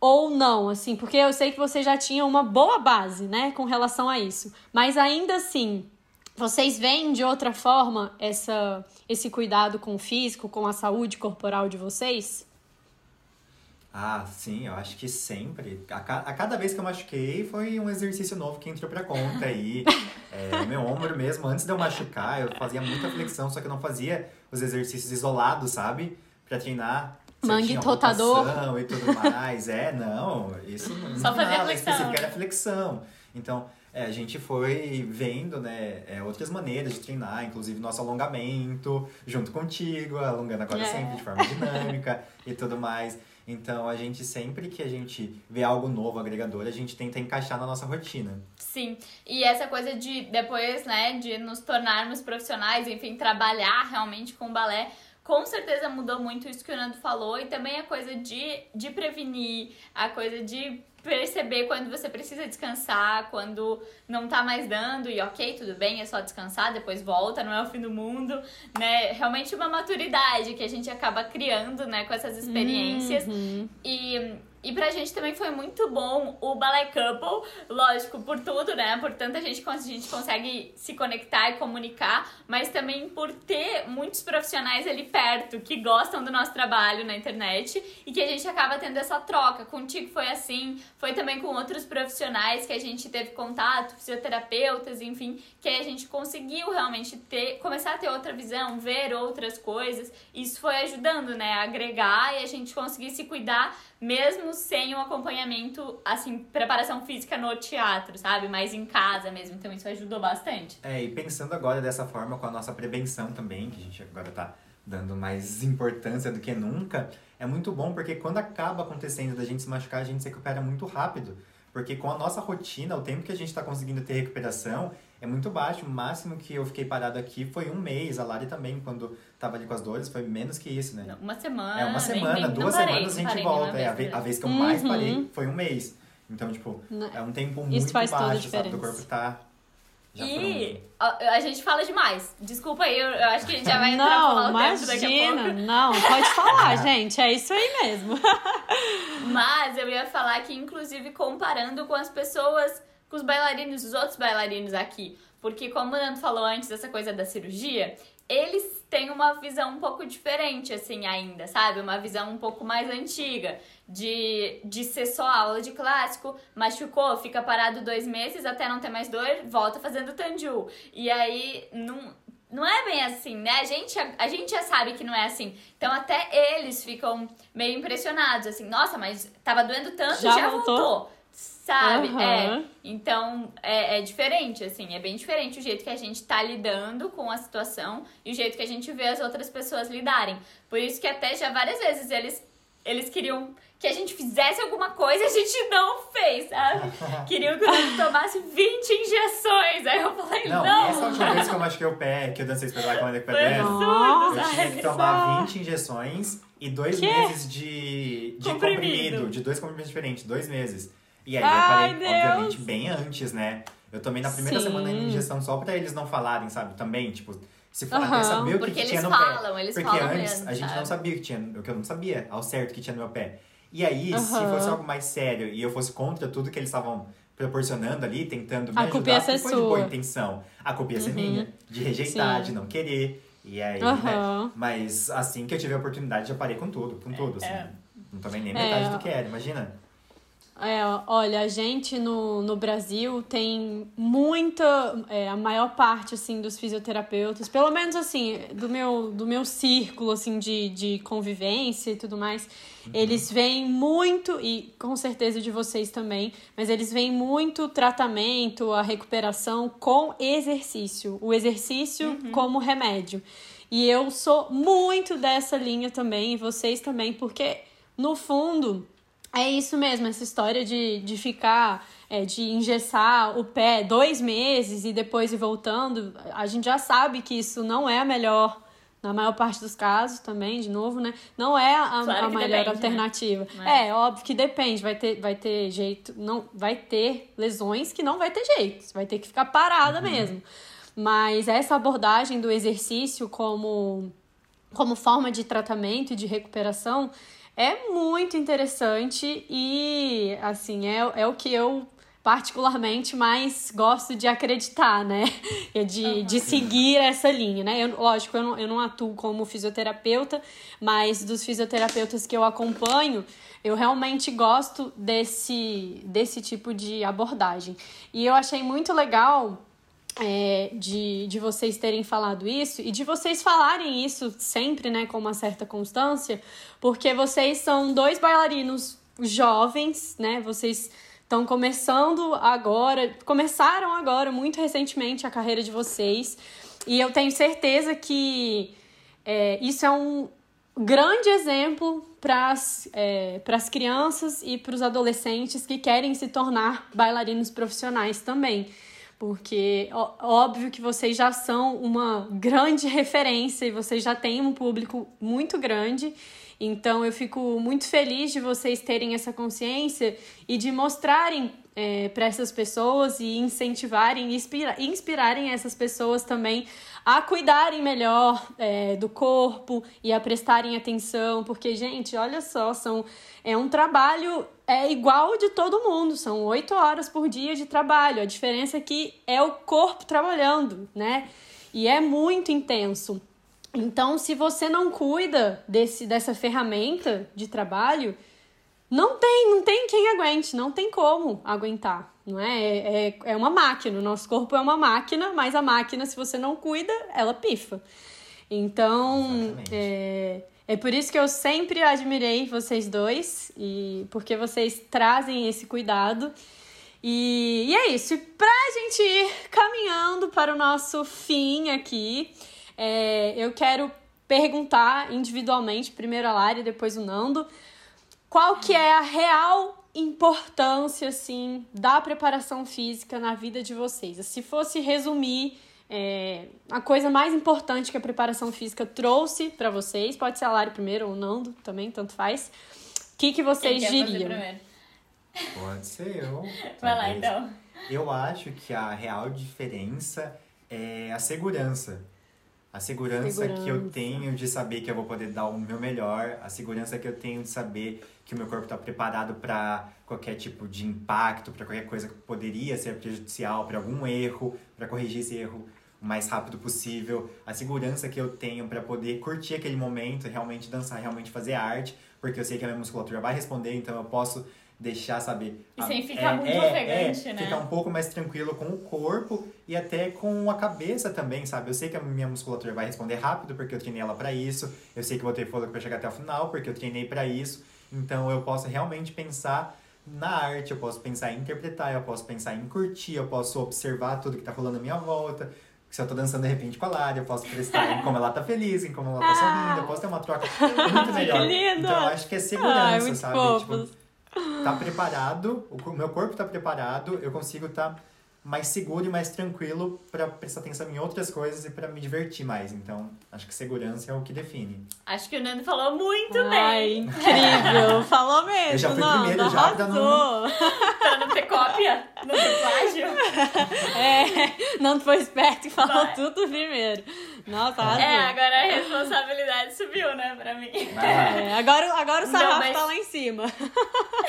ou não, assim, porque eu sei que você já tinha uma boa base, né, com relação a isso, mas ainda assim, vocês veem de outra forma essa, esse cuidado com o físico, com a saúde corporal de vocês? Ah, sim, eu acho que sempre. A, ca- a cada vez que eu machuquei, foi um exercício novo que entrou pra conta aí. <laughs> É, meu ombro mesmo, antes de eu machucar, eu fazia muita flexão, só que eu não fazia os exercícios isolados, sabe? Pra treinar. Mangue rotador. E tudo mais. É, não, isso <laughs> não Só fazia nada flexão. era flexão. Então, é, a gente foi vendo, né, é, outras maneiras de treinar, inclusive nosso alongamento, junto contigo, alongando agora É. sempre de forma dinâmica <laughs> e tudo mais. Então, a gente sempre que a gente vê algo novo, agregador, a gente tenta encaixar na nossa rotina. Sim, e essa coisa de depois, né, de nos tornarmos profissionais, enfim, trabalhar realmente com balé, com certeza mudou muito isso que o Nando falou, e também a coisa de, de prevenir, a coisa de perceber quando você precisa descansar, quando não tá mais dando, e ok, tudo bem, é só descansar, depois volta, não é o fim do mundo, né? Realmente uma maturidade que a gente acaba criando, né, com essas experiências. Uhum. E e pra gente também foi muito bom o Ballet Couple, lógico, por tudo, né? Por tanta gente que a gente consegue se conectar e comunicar, mas também por ter muitos profissionais ali perto que gostam do nosso trabalho na internet e que a gente acaba tendo essa troca. Contigo foi assim, foi também com outros profissionais que a gente teve contato, fisioterapeutas, enfim, que a gente conseguiu realmente ter, começar a ter outra visão, ver outras coisas. Isso foi ajudando, né, a agregar e a gente conseguir se cuidar mesmo sem um acompanhamento, assim, preparação física no teatro, sabe? Mas em casa mesmo. Então isso ajudou bastante. É, e pensando agora dessa forma com a nossa prevenção também, que a gente agora tá dando mais importância do que nunca, é muito bom porque quando acaba acontecendo da gente se machucar, a gente se recupera muito rápido. Porque com a nossa rotina, o tempo que a gente está conseguindo ter recuperação é muito baixo. O máximo que eu fiquei parado aqui foi um mês. A Lari também, quando tava ali com as dores, foi menos que isso, né? Uma semana. É, uma semana, nem, duas parei, semanas a gente volta. É, a, vez, a vez que eu mais parei foi um mês. Então, tipo, é um tempo muito isso faz baixo, sabe? Do corpo tá. Já e a, a, gente fala demais. Desculpa aí, eu, eu, acho que a gente já vai entrar não, falar o imagina, tempo daqui a pouco. Não, pode falar, <laughs> gente. É isso aí mesmo. <laughs> Mas eu ia falar que, inclusive, comparando com as pessoas, com os bailarinos, os outros bailarinos aqui. Porque, como o Nando falou antes dessa coisa da cirurgia, eles têm uma visão um pouco diferente, assim, ainda, sabe? Uma visão um pouco mais antiga, de, de ser só aula de clássico, machucou, fica parado dois meses até não ter mais dor, volta fazendo tanju. E aí, não, não é bem assim, né? A gente, a, a, gente já sabe que não é assim. Então até eles ficam meio impressionados, assim, nossa, mas tava doendo tanto já, já voltou. voltou. Sabe? Uhum. É. Então é, é diferente, assim, é bem diferente o jeito que a gente tá lidando com a situação e o jeito que a gente vê as outras pessoas lidarem. Por isso que até já várias vezes eles, eles queriam que a gente fizesse alguma coisa e a gente não fez, sabe? <laughs> Queriam que eu tomasse 20 injeções. Aí eu falei, não. Não, essa última vez que eu machuquei o pé, que eu dancei espetáculo com a Foi absurdo, eu tinha que tomar 20 injeções e dois Quê? meses de, de Comprimido. comprimido, de dois comprimidos diferentes, dois meses. E aí Ai, eu parei, Deus. obviamente, bem antes, né? Eu tomei na primeira Sim. semana a injeção só pra eles não falarem, sabe? Também, tipo, se for até saber o que, que tinha no falam, pé. eles Porque falam antes mesmo, a gente sabe? não sabia o que tinha, o que eu não sabia ao certo que tinha no meu pé. E aí, se Aham. fosse algo mais sério e eu fosse contra tudo que eles estavam proporcionando ali, tentando me A ajudar, ser foi de boa intenção. A culpa ia ser Uhum. minha, de rejeitar, Sim. de não querer. E aí, né? Aham. Mas assim que eu tive a oportunidade, já parei com tudo, com tudo, assim. É. Não tomei nem metade É. do que era, imagina. É, olha, a gente no, no Brasil tem muita, é, a maior parte, assim, dos fisioterapeutas, pelo menos, assim, do meu, do meu círculo, assim, de, de convivência e tudo mais, eles veem muito, e com certeza de vocês também, mas eles veem muito o tratamento, a recuperação com exercício, o exercício como remédio. E eu sou muito dessa linha também, e vocês também, porque, no fundo... É isso mesmo, essa história de, de ficar, é, de engessar o pé dois meses e depois ir voltando, a gente já sabe que isso não é a melhor, na maior parte dos casos também, de novo, né? Não é a, Claro a melhor depende, né? alternativa. Mas- É, óbvio que depende, vai ter, vai ter jeito, não, vai ter lesões que não vai ter jeito, você vai ter que ficar parada mesmo. Mas essa abordagem do exercício como como forma de tratamento e de recuperação é muito interessante e, assim, é, é o que eu particularmente mais gosto de acreditar, né? <laughs> É de, de seguir essa linha, né? Eu, lógico, eu não, eu não atuo como fisioterapeuta, mas dos fisioterapeutas que eu acompanho, eu realmente gosto desse, desse tipo de abordagem. E eu achei muito legal é, de, de vocês terem falado isso e de vocês falarem isso sempre, né, com uma certa constância, porque vocês são dois bailarinos jovens, né, vocês estão começando agora, começaram agora, muito recentemente, a carreira de vocês, e eu tenho certeza que é, isso é um grande exemplo para as é, pras crianças e para os adolescentes que querem se tornar bailarinos profissionais também porque óbvio que vocês já são uma grande referência e vocês já têm um público muito grande. Então eu fico muito feliz de vocês terem essa consciência e de mostrarem é, para essas pessoas e incentivarem, inspira, inspirarem essas pessoas também a cuidarem melhor é, do corpo e a prestarem atenção, porque, gente, olha só, são, é um trabalho é igual de todo mundo, são oito horas por dia de trabalho. A diferença é que é o corpo trabalhando, né? E é muito intenso. Então, se você não cuida desse, dessa ferramenta de trabalho, não tem, não tem quem aguente, não tem como aguentar, não é? É, é, é uma máquina, o nosso corpo é uma máquina, mas a máquina, se você não cuida, ela pifa. Então, é, é por isso que eu sempre admirei vocês dois, e porque vocês trazem esse cuidado. E, e é isso. E pra gente ir caminhando para o nosso fim aqui, é, eu quero perguntar individualmente, primeiro a Lari, depois o Nando, qual que é a real importância, assim, da preparação física na vida de vocês? Se fosse resumir é, a coisa mais importante que a preparação física trouxe para vocês, pode ser a Lari primeiro ou o Nando também, tanto faz. O que, que vocês Quem diriam? Pode ser eu. <laughs> Vai lá então. Eu acho que a real diferença é a segurança. A segurança, segurança, que eu tenho de saber que eu vou poder dar o meu melhor, a segurança que eu tenho de saber que o meu corpo está preparado para qualquer tipo de impacto, para qualquer coisa que poderia ser prejudicial, para algum erro, para corrigir esse erro o mais rápido possível, a segurança que eu tenho para poder curtir aquele momento, realmente dançar, realmente fazer arte, porque eu sei que a minha musculatura vai responder, então eu posso deixar, saber. E sem ficar é, muito é, ofegante, é, né? Ficar um pouco mais tranquilo com o corpo e até com a cabeça também, sabe? Eu sei que a minha musculatura vai responder rápido porque eu treinei ela para isso. Eu sei que vou ter fôlego para chegar até o final porque eu treinei para isso. Então eu posso realmente pensar na arte, eu posso pensar em interpretar, eu posso pensar em curtir, eu posso observar tudo que tá rolando à minha volta. Se eu tô dançando de repente com a Lara, eu posso prestar em como ela tá feliz, em como ela tá sorrindo, eu posso ter uma troca muito <laughs> melhor. Então eu acho que é segurança, Ai, sabe? Tipo, tá preparado, o meu corpo tá preparado, eu consigo estar tá mais seguro e mais tranquilo para prestar atenção em outras coisas e para me divertir mais. Então, acho que segurança é o que define. Acho que o Nando falou muito Ai, bem. Incrível, <laughs> falou mesmo. Eu já fui Nando, primeiro já pra não. pra não ter cópia, não ter plágio. <laughs> É, não foi esperto e falou Vai. tudo primeiro. Nossa, arrasou. É, agora a responsabilidade subiu, né, pra mim. É, agora, agora o sarrafo mas... tá lá em cima.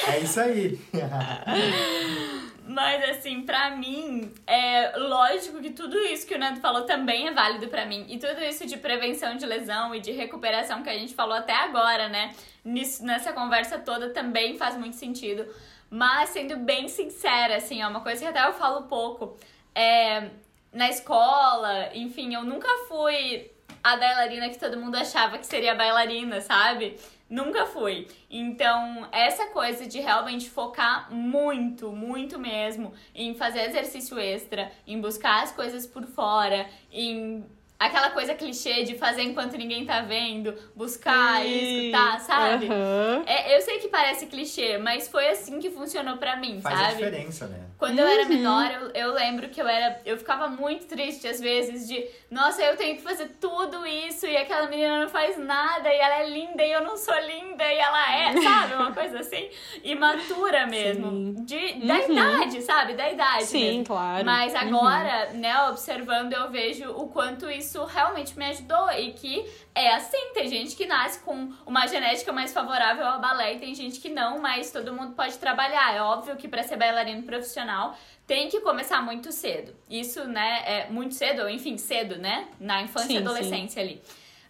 É isso aí. <laughs> Mas assim, pra mim, é lógico que tudo isso que o Nando falou também é válido para mim. E tudo isso de prevenção de lesão e de recuperação que a gente falou até agora, né? Nisso, nessa conversa toda também faz muito sentido. Mas sendo bem sincera, assim, é uma coisa que até eu falo pouco. É, na escola, enfim, eu nunca fui a bailarina que todo mundo achava que seria bailarina, sabe? Nunca fui. Então, essa coisa de realmente focar muito, muito mesmo em fazer exercício extra, em buscar as coisas por fora, em aquela coisa clichê de fazer enquanto ninguém tá vendo, buscar Sim. e escutar, sabe? Uhum. É, eu sei que parece clichê, mas foi assim que funcionou para mim, Faz sabe? Faz diferença, né? Quando uhum. eu era uhum. menor, eu, eu lembro que eu era. Eu ficava muito triste às vezes de, nossa, eu tenho que fazer tudo isso e aquela menina não faz nada e ela é linda e eu não sou linda e ela é, <laughs> sabe? Uma coisa assim, imatura mesmo. Sim. De, da uhum. idade, sabe? Da idade. Sim, mesmo. claro. Mas agora, uhum. né, observando, eu vejo o quanto isso realmente me ajudou e que é assim, tem gente que nasce com uma genética mais favorável ao balé e tem gente que não, mas todo mundo pode trabalhar. É óbvio que para ser bailarino profissional tem que começar muito cedo. Isso, né, é muito cedo, ou enfim, cedo, né? Na infância sim, e adolescência sim. ali.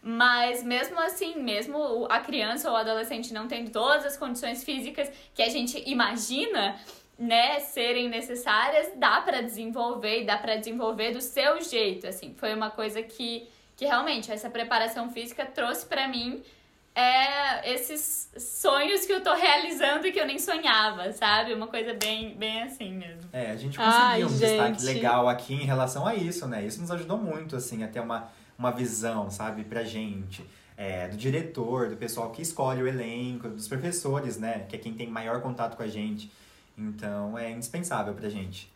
Mas mesmo assim, mesmo a criança ou o adolescente não tendo todas as condições físicas que a gente imagina, né, serem necessárias, dá para desenvolver e dá para desenvolver do seu jeito, assim. Foi uma coisa que que realmente essa preparação física trouxe para mim é, esses sonhos que eu tô realizando e que eu nem sonhava, sabe? Uma coisa bem, bem assim mesmo. É, a gente conseguiu Ai, um gente. destaque legal aqui em relação a isso, né? Isso nos ajudou muito, assim, a ter uma, uma visão, sabe, pra gente. É, do diretor, do pessoal que escolhe o elenco, dos professores, né? Que é quem tem maior contato com a gente. Então, é indispensável pra gente.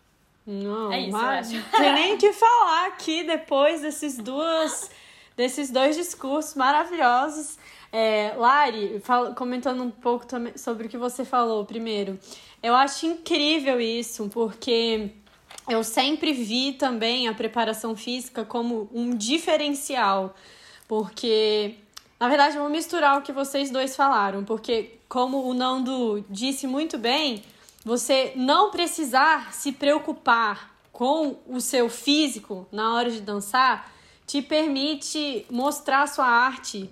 Não, é isso, mas eu acho. Tem nem o que falar aqui depois desses duas, desses dois discursos maravilhosos. É, Lari, fala, comentando um pouco também sobre o que você falou primeiro. Eu acho incrível isso, porque eu sempre vi também a preparação física como um diferencial. Porque, na verdade, eu vou misturar o que vocês dois falaram, porque, como o Nando disse muito bem, você não precisar se preocupar com o seu físico na hora de dançar te permite mostrar sua arte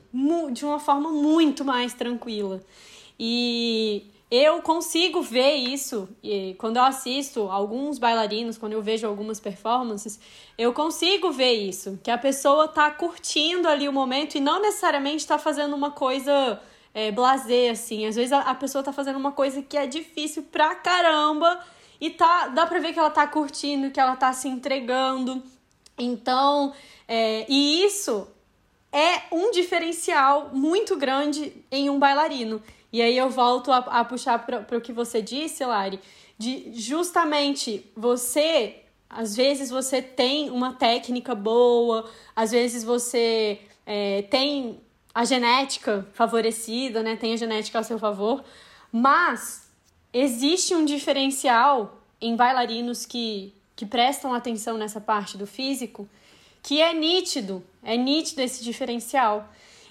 de uma forma muito mais tranquila. E eu consigo ver isso e quando eu assisto alguns bailarinos, quando eu vejo algumas performances, eu consigo ver isso, que a pessoa tá curtindo ali o momento e não necessariamente tá fazendo uma coisa é, blazer, assim. Às vezes a, a pessoa tá fazendo uma coisa que é difícil pra caramba e tá, dá pra ver que ela tá curtindo, que ela tá se entregando. Então, é, e isso é um diferencial muito grande em um bailarino. E aí eu volto a, a puxar para o que você disse, Lari, de justamente você, às vezes você tem uma técnica boa, às vezes você é, tem a genética favorecida, né? Tem a genética ao seu favor, mas existe um diferencial em bailarinos que, que prestam atenção nessa parte do físico que é nítido, é nítido esse diferencial.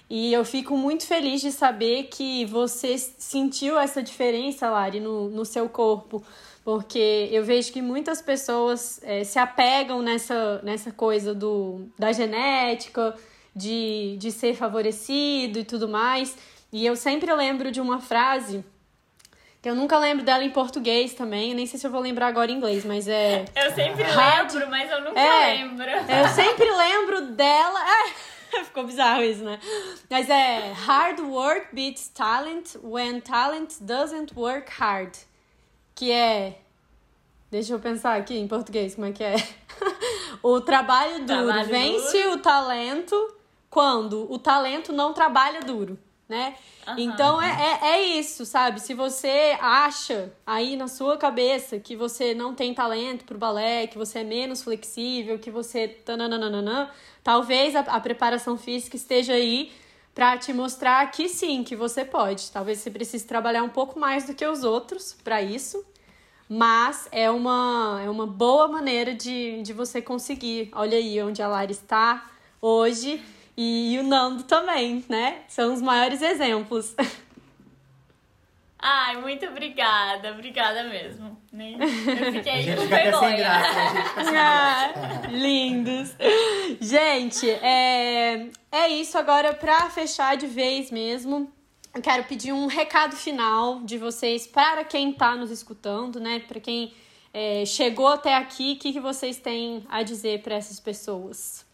E eu fico muito feliz de saber que você sentiu essa diferença, Lari, no, no seu corpo. Porque eu vejo que muitas pessoas é, se apegam nessa, nessa coisa do, da genética, de, de ser favorecido e tudo mais. E eu sempre lembro de uma frase que eu nunca lembro dela em português também, nem sei se eu vou lembrar agora em inglês, mas é. <laughs> Eu sempre lembro, mas eu nunca é, lembro. Eu sempre lembro dela. <laughs> É, ficou bizarro isso, né? Mas é Hard work beats talent when talent doesn't work hard. Que é. Deixa eu pensar aqui em português como é que é. <laughs> o trabalho duro trabalho vence duro. o talento quando o talento não trabalha duro né? Uhum. Então é, é, é, isso, sabe? Se você acha aí na sua cabeça que você não tem talento pro balé, que você é menos flexível, que você. Tananana, talvez a, a preparação física esteja aí para te mostrar que sim, que você pode. Talvez você precise trabalhar um pouco mais do que os outros para isso. Mas é uma, é uma boa maneira de, de você conseguir. Olha aí onde a Lara está hoje e o Nando também, né? São os maiores exemplos. Ai, muito obrigada, obrigada mesmo. Nem... Eu fiquei a gente fica até sem graça, a gente fica sem <laughs> ah, lindos. Gente, é, é isso agora para fechar de vez mesmo. Eu quero pedir um recado final de vocês para quem está nos escutando, né? Para quem é, chegou até aqui, o que, que vocês têm a dizer para essas pessoas?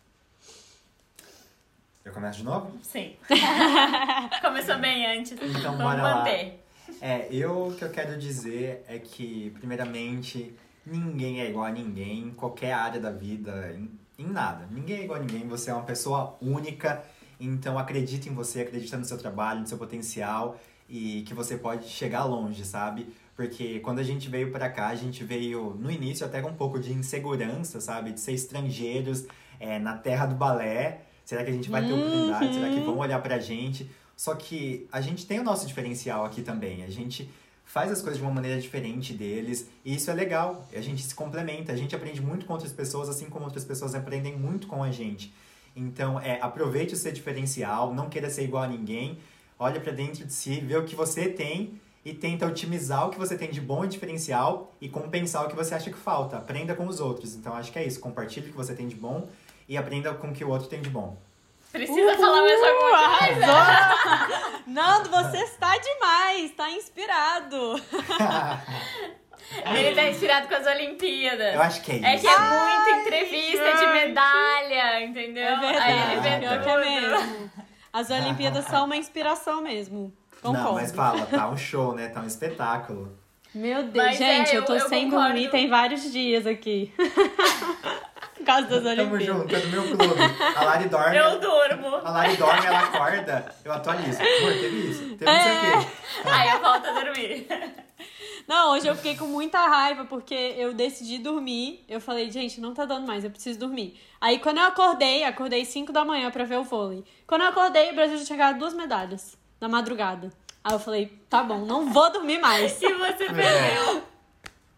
Eu começo de novo? Sim. <laughs> Começou bem antes. Então, Vamos bora manter. Lá. É, eu o que eu quero dizer é que, primeiramente, ninguém é igual a ninguém em qualquer área da vida, em, em nada. Ninguém é igual a ninguém, você é uma pessoa única, então acredita em você, acredita no seu trabalho, no seu potencial e que você pode chegar longe, sabe? Porque quando a gente veio para cá, a gente veio no início até com um pouco de insegurança, sabe? De ser estrangeiros é, na terra do balé Será que a gente vai ter oportunidade? Uhum. Será que vão olhar pra gente? Só que a gente tem o nosso diferencial aqui também. A gente faz as coisas de uma maneira diferente deles. E isso é legal. A gente se complementa. A gente aprende muito com outras pessoas, assim como outras pessoas aprendem muito com a gente. Então, é, aproveite o seu diferencial, não queira ser igual a ninguém. Olha para dentro de si, vê o que você tem e tenta otimizar o que você tem de bom e diferencial e compensar o que você acha que falta. Aprenda com os outros. Então, acho que é isso. Compartilhe o que você tem de bom e aprenda com o que o outro tem de bom. Precisa Uhul, falar mais alguma coisa? <laughs> Nando, você está demais, está inspirado. <laughs> Ele tá inspirado com as Olimpíadas. Eu acho que é isso. É que é muita entrevista Ai, de medalha, entendeu? É verdade. Aí ele vê que é mesmo. As Olimpíadas são uma inspiração mesmo. Concordo. Não, mas fala, tá um show, né? Tá um espetáculo. Meu Deus, mas gente, é, eu, eu tô eu sem concordo. dormir tem vários dias aqui. <laughs> Por causa das Olimpíadas. Tamo junto, é do meu clube. A Lari dorme. Eu durmo. A Lari dorme, ela acorda, eu atualizo. Amor, teve isso, teve é. isso aqui. Aí eu volto a dormir. Não, hoje eu fiquei com muita raiva porque eu decidi dormir. Eu falei, gente, não tá dando mais, eu preciso dormir. Aí quando eu acordei, acordei 5 da manhã pra ver o vôlei. Quando eu acordei, o Brasil já tinha ganhado duas medalhas na madrugada. Aí eu falei, tá bom, não vou dormir mais. E você perdeu.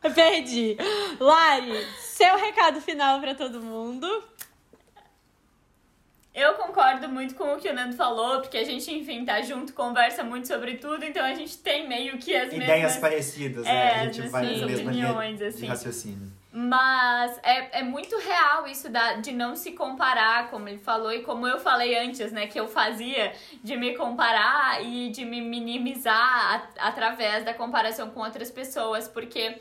<laughs> Perdi. Lari, seu recado final pra todo mundo. Eu concordo muito com o que o Nando falou, porque a gente, enfim, tá junto, conversa muito sobre tudo, então a gente tem meio que as Ideias mesmas... parecidas, É, né? A gente as vai na mesmas mesma opiniões, de assim. raciocínio. Mas é, é muito real isso da, de não se comparar, como ele falou, e como eu falei antes, né? Que eu fazia de me comparar e de me minimizar a- através da comparação com outras pessoas, porque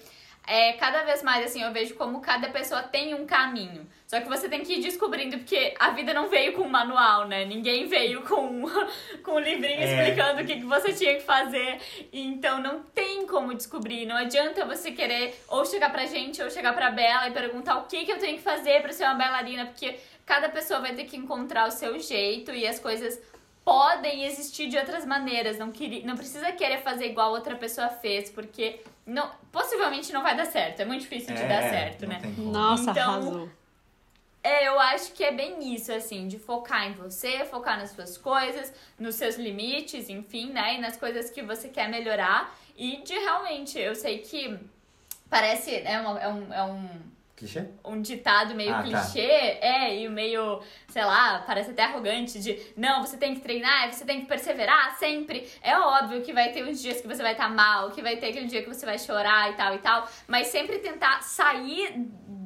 é, cada vez mais, assim, eu vejo como cada pessoa tem um caminho. Só que você tem que ir descobrindo, porque a vida não veio com um manual, né? Ninguém veio com, <laughs> com um livrinho É. explicando o que, que você tinha que fazer. Então não tem como descobrir. Não adianta você querer ou chegar pra gente ou chegar pra Bela e perguntar o que, que eu tenho que fazer pra ser uma bailarina, porque cada pessoa vai ter que encontrar o seu jeito e as coisas podem existir de outras maneiras. Não, queria, não precisa querer fazer igual outra pessoa fez, porque não, possivelmente não vai dar certo. É muito difícil de dar certo, não né? Nossa, Então, arrasou. É, eu acho que é bem isso, assim, de focar em você, focar nas suas coisas, nos seus limites, enfim, né? E nas coisas que você quer melhorar. E de realmente, eu sei que parece, é, uma, é um. É um Clichê? um ditado meio Ah, tá. clichê, é, e meio, sei lá, parece até arrogante de não, você tem que treinar, você tem que perseverar sempre. É óbvio que vai ter uns dias que você vai estar mal, que vai ter aquele dia que você vai chorar e tal e tal, mas sempre tentar sair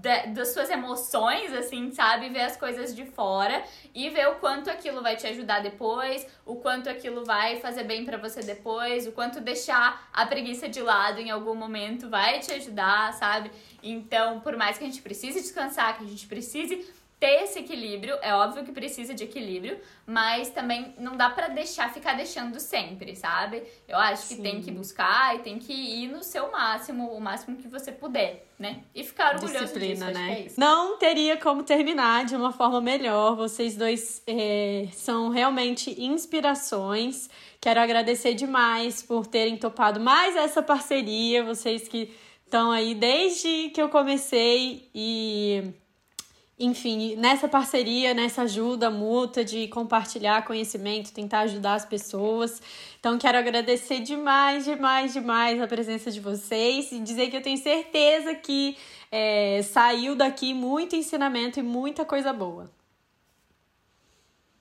da- das suas emoções, assim, sabe? Ver as coisas de fora e ver o quanto aquilo vai te ajudar depois, o quanto aquilo vai fazer bem pra você depois, o quanto deixar a preguiça de lado em algum momento vai te ajudar, sabe? Então, por mais que a gente precise descansar, que a gente precise ter esse equilíbrio, é óbvio que precisa de equilíbrio, mas também não dá pra deixar ficar deixando sempre, sabe? Eu acho que Sim. tem que buscar e tem que ir no seu máximo, o máximo que você puder, né? E ficar orgulhoso disso, Disciplina, é né? isso. Não teria como terminar de uma forma melhor. Vocês dois é, são realmente inspirações. Quero agradecer demais por terem topado mais essa parceria. Vocês que estão aí desde que eu comecei e enfim, nessa parceria, nessa ajuda mútua de compartilhar conhecimento, tentar ajudar as pessoas. Então, quero agradecer demais, demais, demais a presença de vocês e dizer que eu tenho certeza que é, saiu daqui muito ensinamento e muita coisa boa.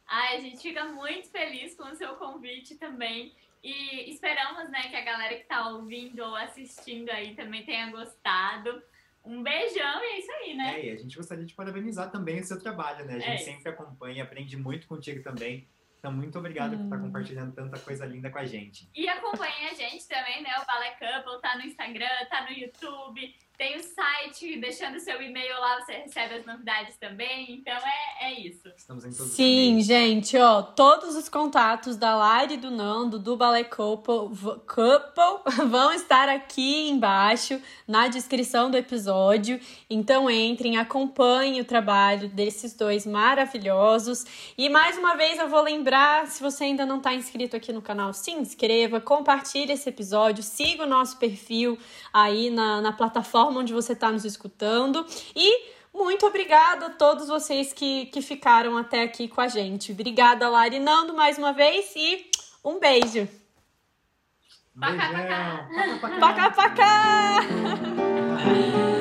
Ai, a gente fica muito feliz com o seu convite também. E esperamos, né, que a galera que tá ouvindo ou assistindo aí também tenha gostado. Um beijão e é isso aí, né? É, e a gente gostaria de parabenizar também o seu trabalho, né? A gente É. sempre acompanha, aprende muito contigo também. Então, muito obrigado por estar compartilhando tanta coisa linda com a gente. E acompanhem a gente também, né? O Ballet Couple tá no Instagram, tá no YouTube, tem o site, deixando seu e-mail lá, você recebe as novidades também. Então é, é isso. Estamos em todos os Sim, meios. gente, ó, todos os contatos da Lari e do Nando, do Ballet Couple, Couple <laughs> vão estar aqui embaixo na descrição do episódio. Então entrem, acompanhem o trabalho desses dois maravilhosos. E mais uma vez eu vou lembrar, se você ainda não está inscrito aqui no canal, se inscreva, compartilhe esse episódio, siga o nosso perfil aí na, na plataforma onde você está nos escutando. E muito obrigada a todos vocês que, que ficaram até aqui com a gente. Obrigada, Lari e Nando, mais uma vez e um beijo. Pacá, Beijão. pacá. Pacá, pacá. Pacá, pacá! <laughs>